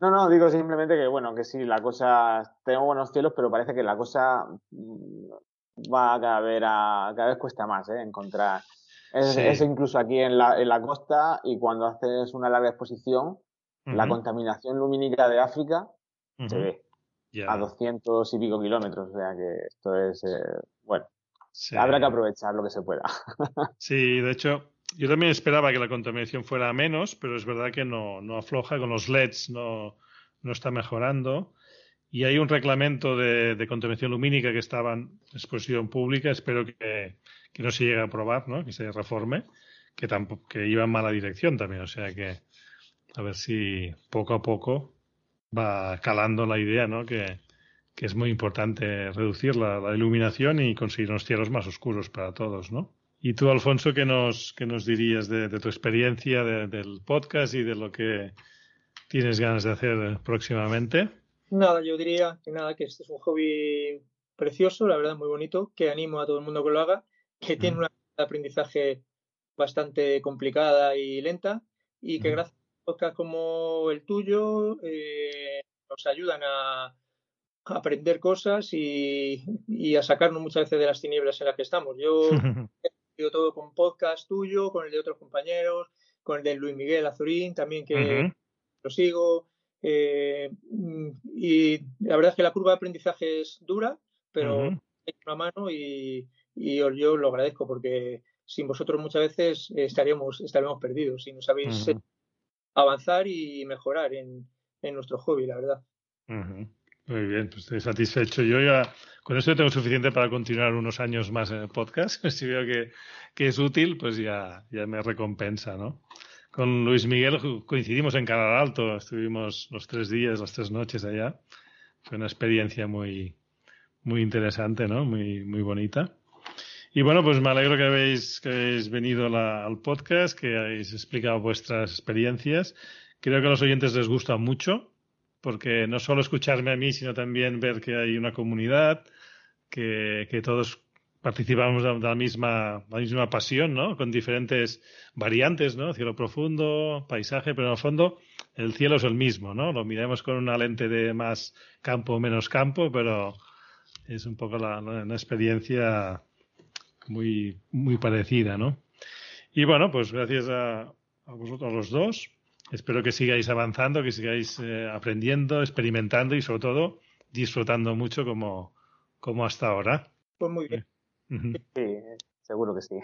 No, no, digo simplemente que, bueno, que sí, la cosa, tenemos buenos cielos, pero parece que la cosa va a cada vez, a, cada vez cuesta más ¿eh? encontrar. Es, sí. es, incluso aquí en la, en la costa y cuando haces una larga exposición, uh -huh. la contaminación lumínica de África uh -huh. se ve yeah. a 200 y pico kilómetros. O sea que esto es, eh, bueno, sí. habrá que aprovechar lo que se pueda. sí, de hecho, yo también esperaba que la contaminación fuera menos, pero es verdad que no, no afloja con los LEDs, no, no está mejorando. Y hay un reglamento de, de, contaminación lumínica que estaba en exposición pública, espero que, que, no se llegue a aprobar, ¿no? que se reforme, que, tampoco, que iba en mala dirección también, o sea que a ver si poco a poco va calando la idea, ¿no? que, que es muy importante reducir la, la, iluminación y conseguir unos cielos más oscuros para todos, ¿no? Y tú, Alfonso, ¿qué nos, qué nos dirías de, de tu experiencia de, del podcast y de lo que tienes ganas de hacer próximamente? Nada, yo diría que nada, que este es un hobby precioso, la verdad muy bonito, que animo a todo el mundo que lo haga, que tiene una de aprendizaje bastante complicada y lenta y que gracias a podcasts como el tuyo eh, nos ayudan a, a, aprender cosas y, y, a sacarnos muchas veces de las tinieblas en las que estamos. Yo todo con podcast tuyo, con el de otros compañeros, con el de Luis Miguel Azurín también que uh -huh. lo sigo eh, y la verdad es que la curva de aprendizaje es dura, pero uh -huh. hay una mano y, y yo, yo, lo agradezco porque sin vosotros muchas veces estaríamos, estaríamos perdidos y nos sabéis uh -huh. avanzar y mejorar en, en, nuestro hobby, la verdad. Muy bien, pues estoy satisfecho. Yo ya con eso tengo suficiente para continuar unos años más en el podcast. Si veo que, que es útil, pues ya, ya me recompensa, ¿no? con Luis Miguel coincidimos en Canal Alto, estuvimos los tres días, las tres noches allá. Fue una experiencia muy, muy interesante, ¿no? Muy, muy bonita. Y bueno, pues me alegro que habéis, que habéis venido la, al podcast, que habéis explicado vuestras experiencias. Creo que a los oyentes les gusta mucho, porque no solo escucharme a mí, sino también ver que hay una comunidad, que, que todos participamos de la misma, la misma pasión, ¿no? Con diferentes variantes, ¿no? Cielo profundo, paisaje, pero en el fondo el cielo es el mismo, ¿no? Lo miramos con una lente de más campo o menos campo, pero es un poco la, una experiencia muy, muy parecida, ¿no? Y bueno, pues gracias a, a vosotros los dos. Espero que sigáis avanzando, que sigáis eh, aprendiendo, experimentando y sobre todo disfrutando mucho como, como hasta ahora. Pues muy bien. Sí, seguro que sí.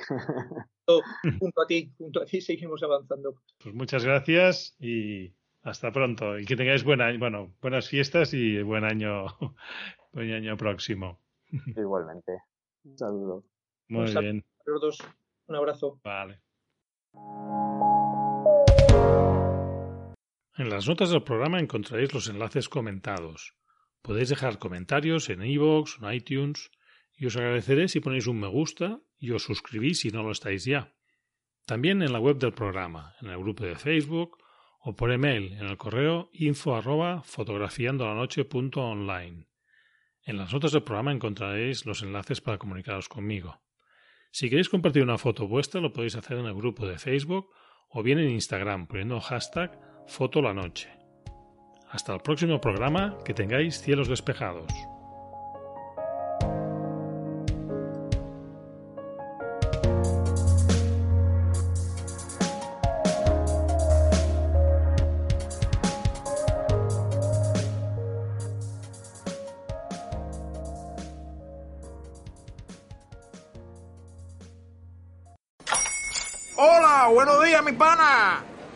junto a ti, junto a ti seguimos avanzando. Pues muchas gracias y hasta pronto. Y que tengáis buena, bueno, buenas fiestas y buen año, buen año próximo. Igualmente. Un saludo. Muy un bien. A los dos. Un abrazo. Vale. En las notas del programa encontraréis los enlaces comentados. Podéis dejar comentarios en iVoox, en iTunes y os agradeceré si ponéis un me gusta y os suscribís si no lo estáis ya. También en la web del programa, en el grupo de Facebook o por email en el correo info arroba fotografiandolanoche.online. En las notas del programa encontraréis los enlaces para comunicaros conmigo. Si queréis compartir una foto vuestra, lo podéis hacer en el grupo de Facebook o bien en Instagram poniendo hashtag fotolanoche. Hasta el próximo programa, que tengáis cielos despejados.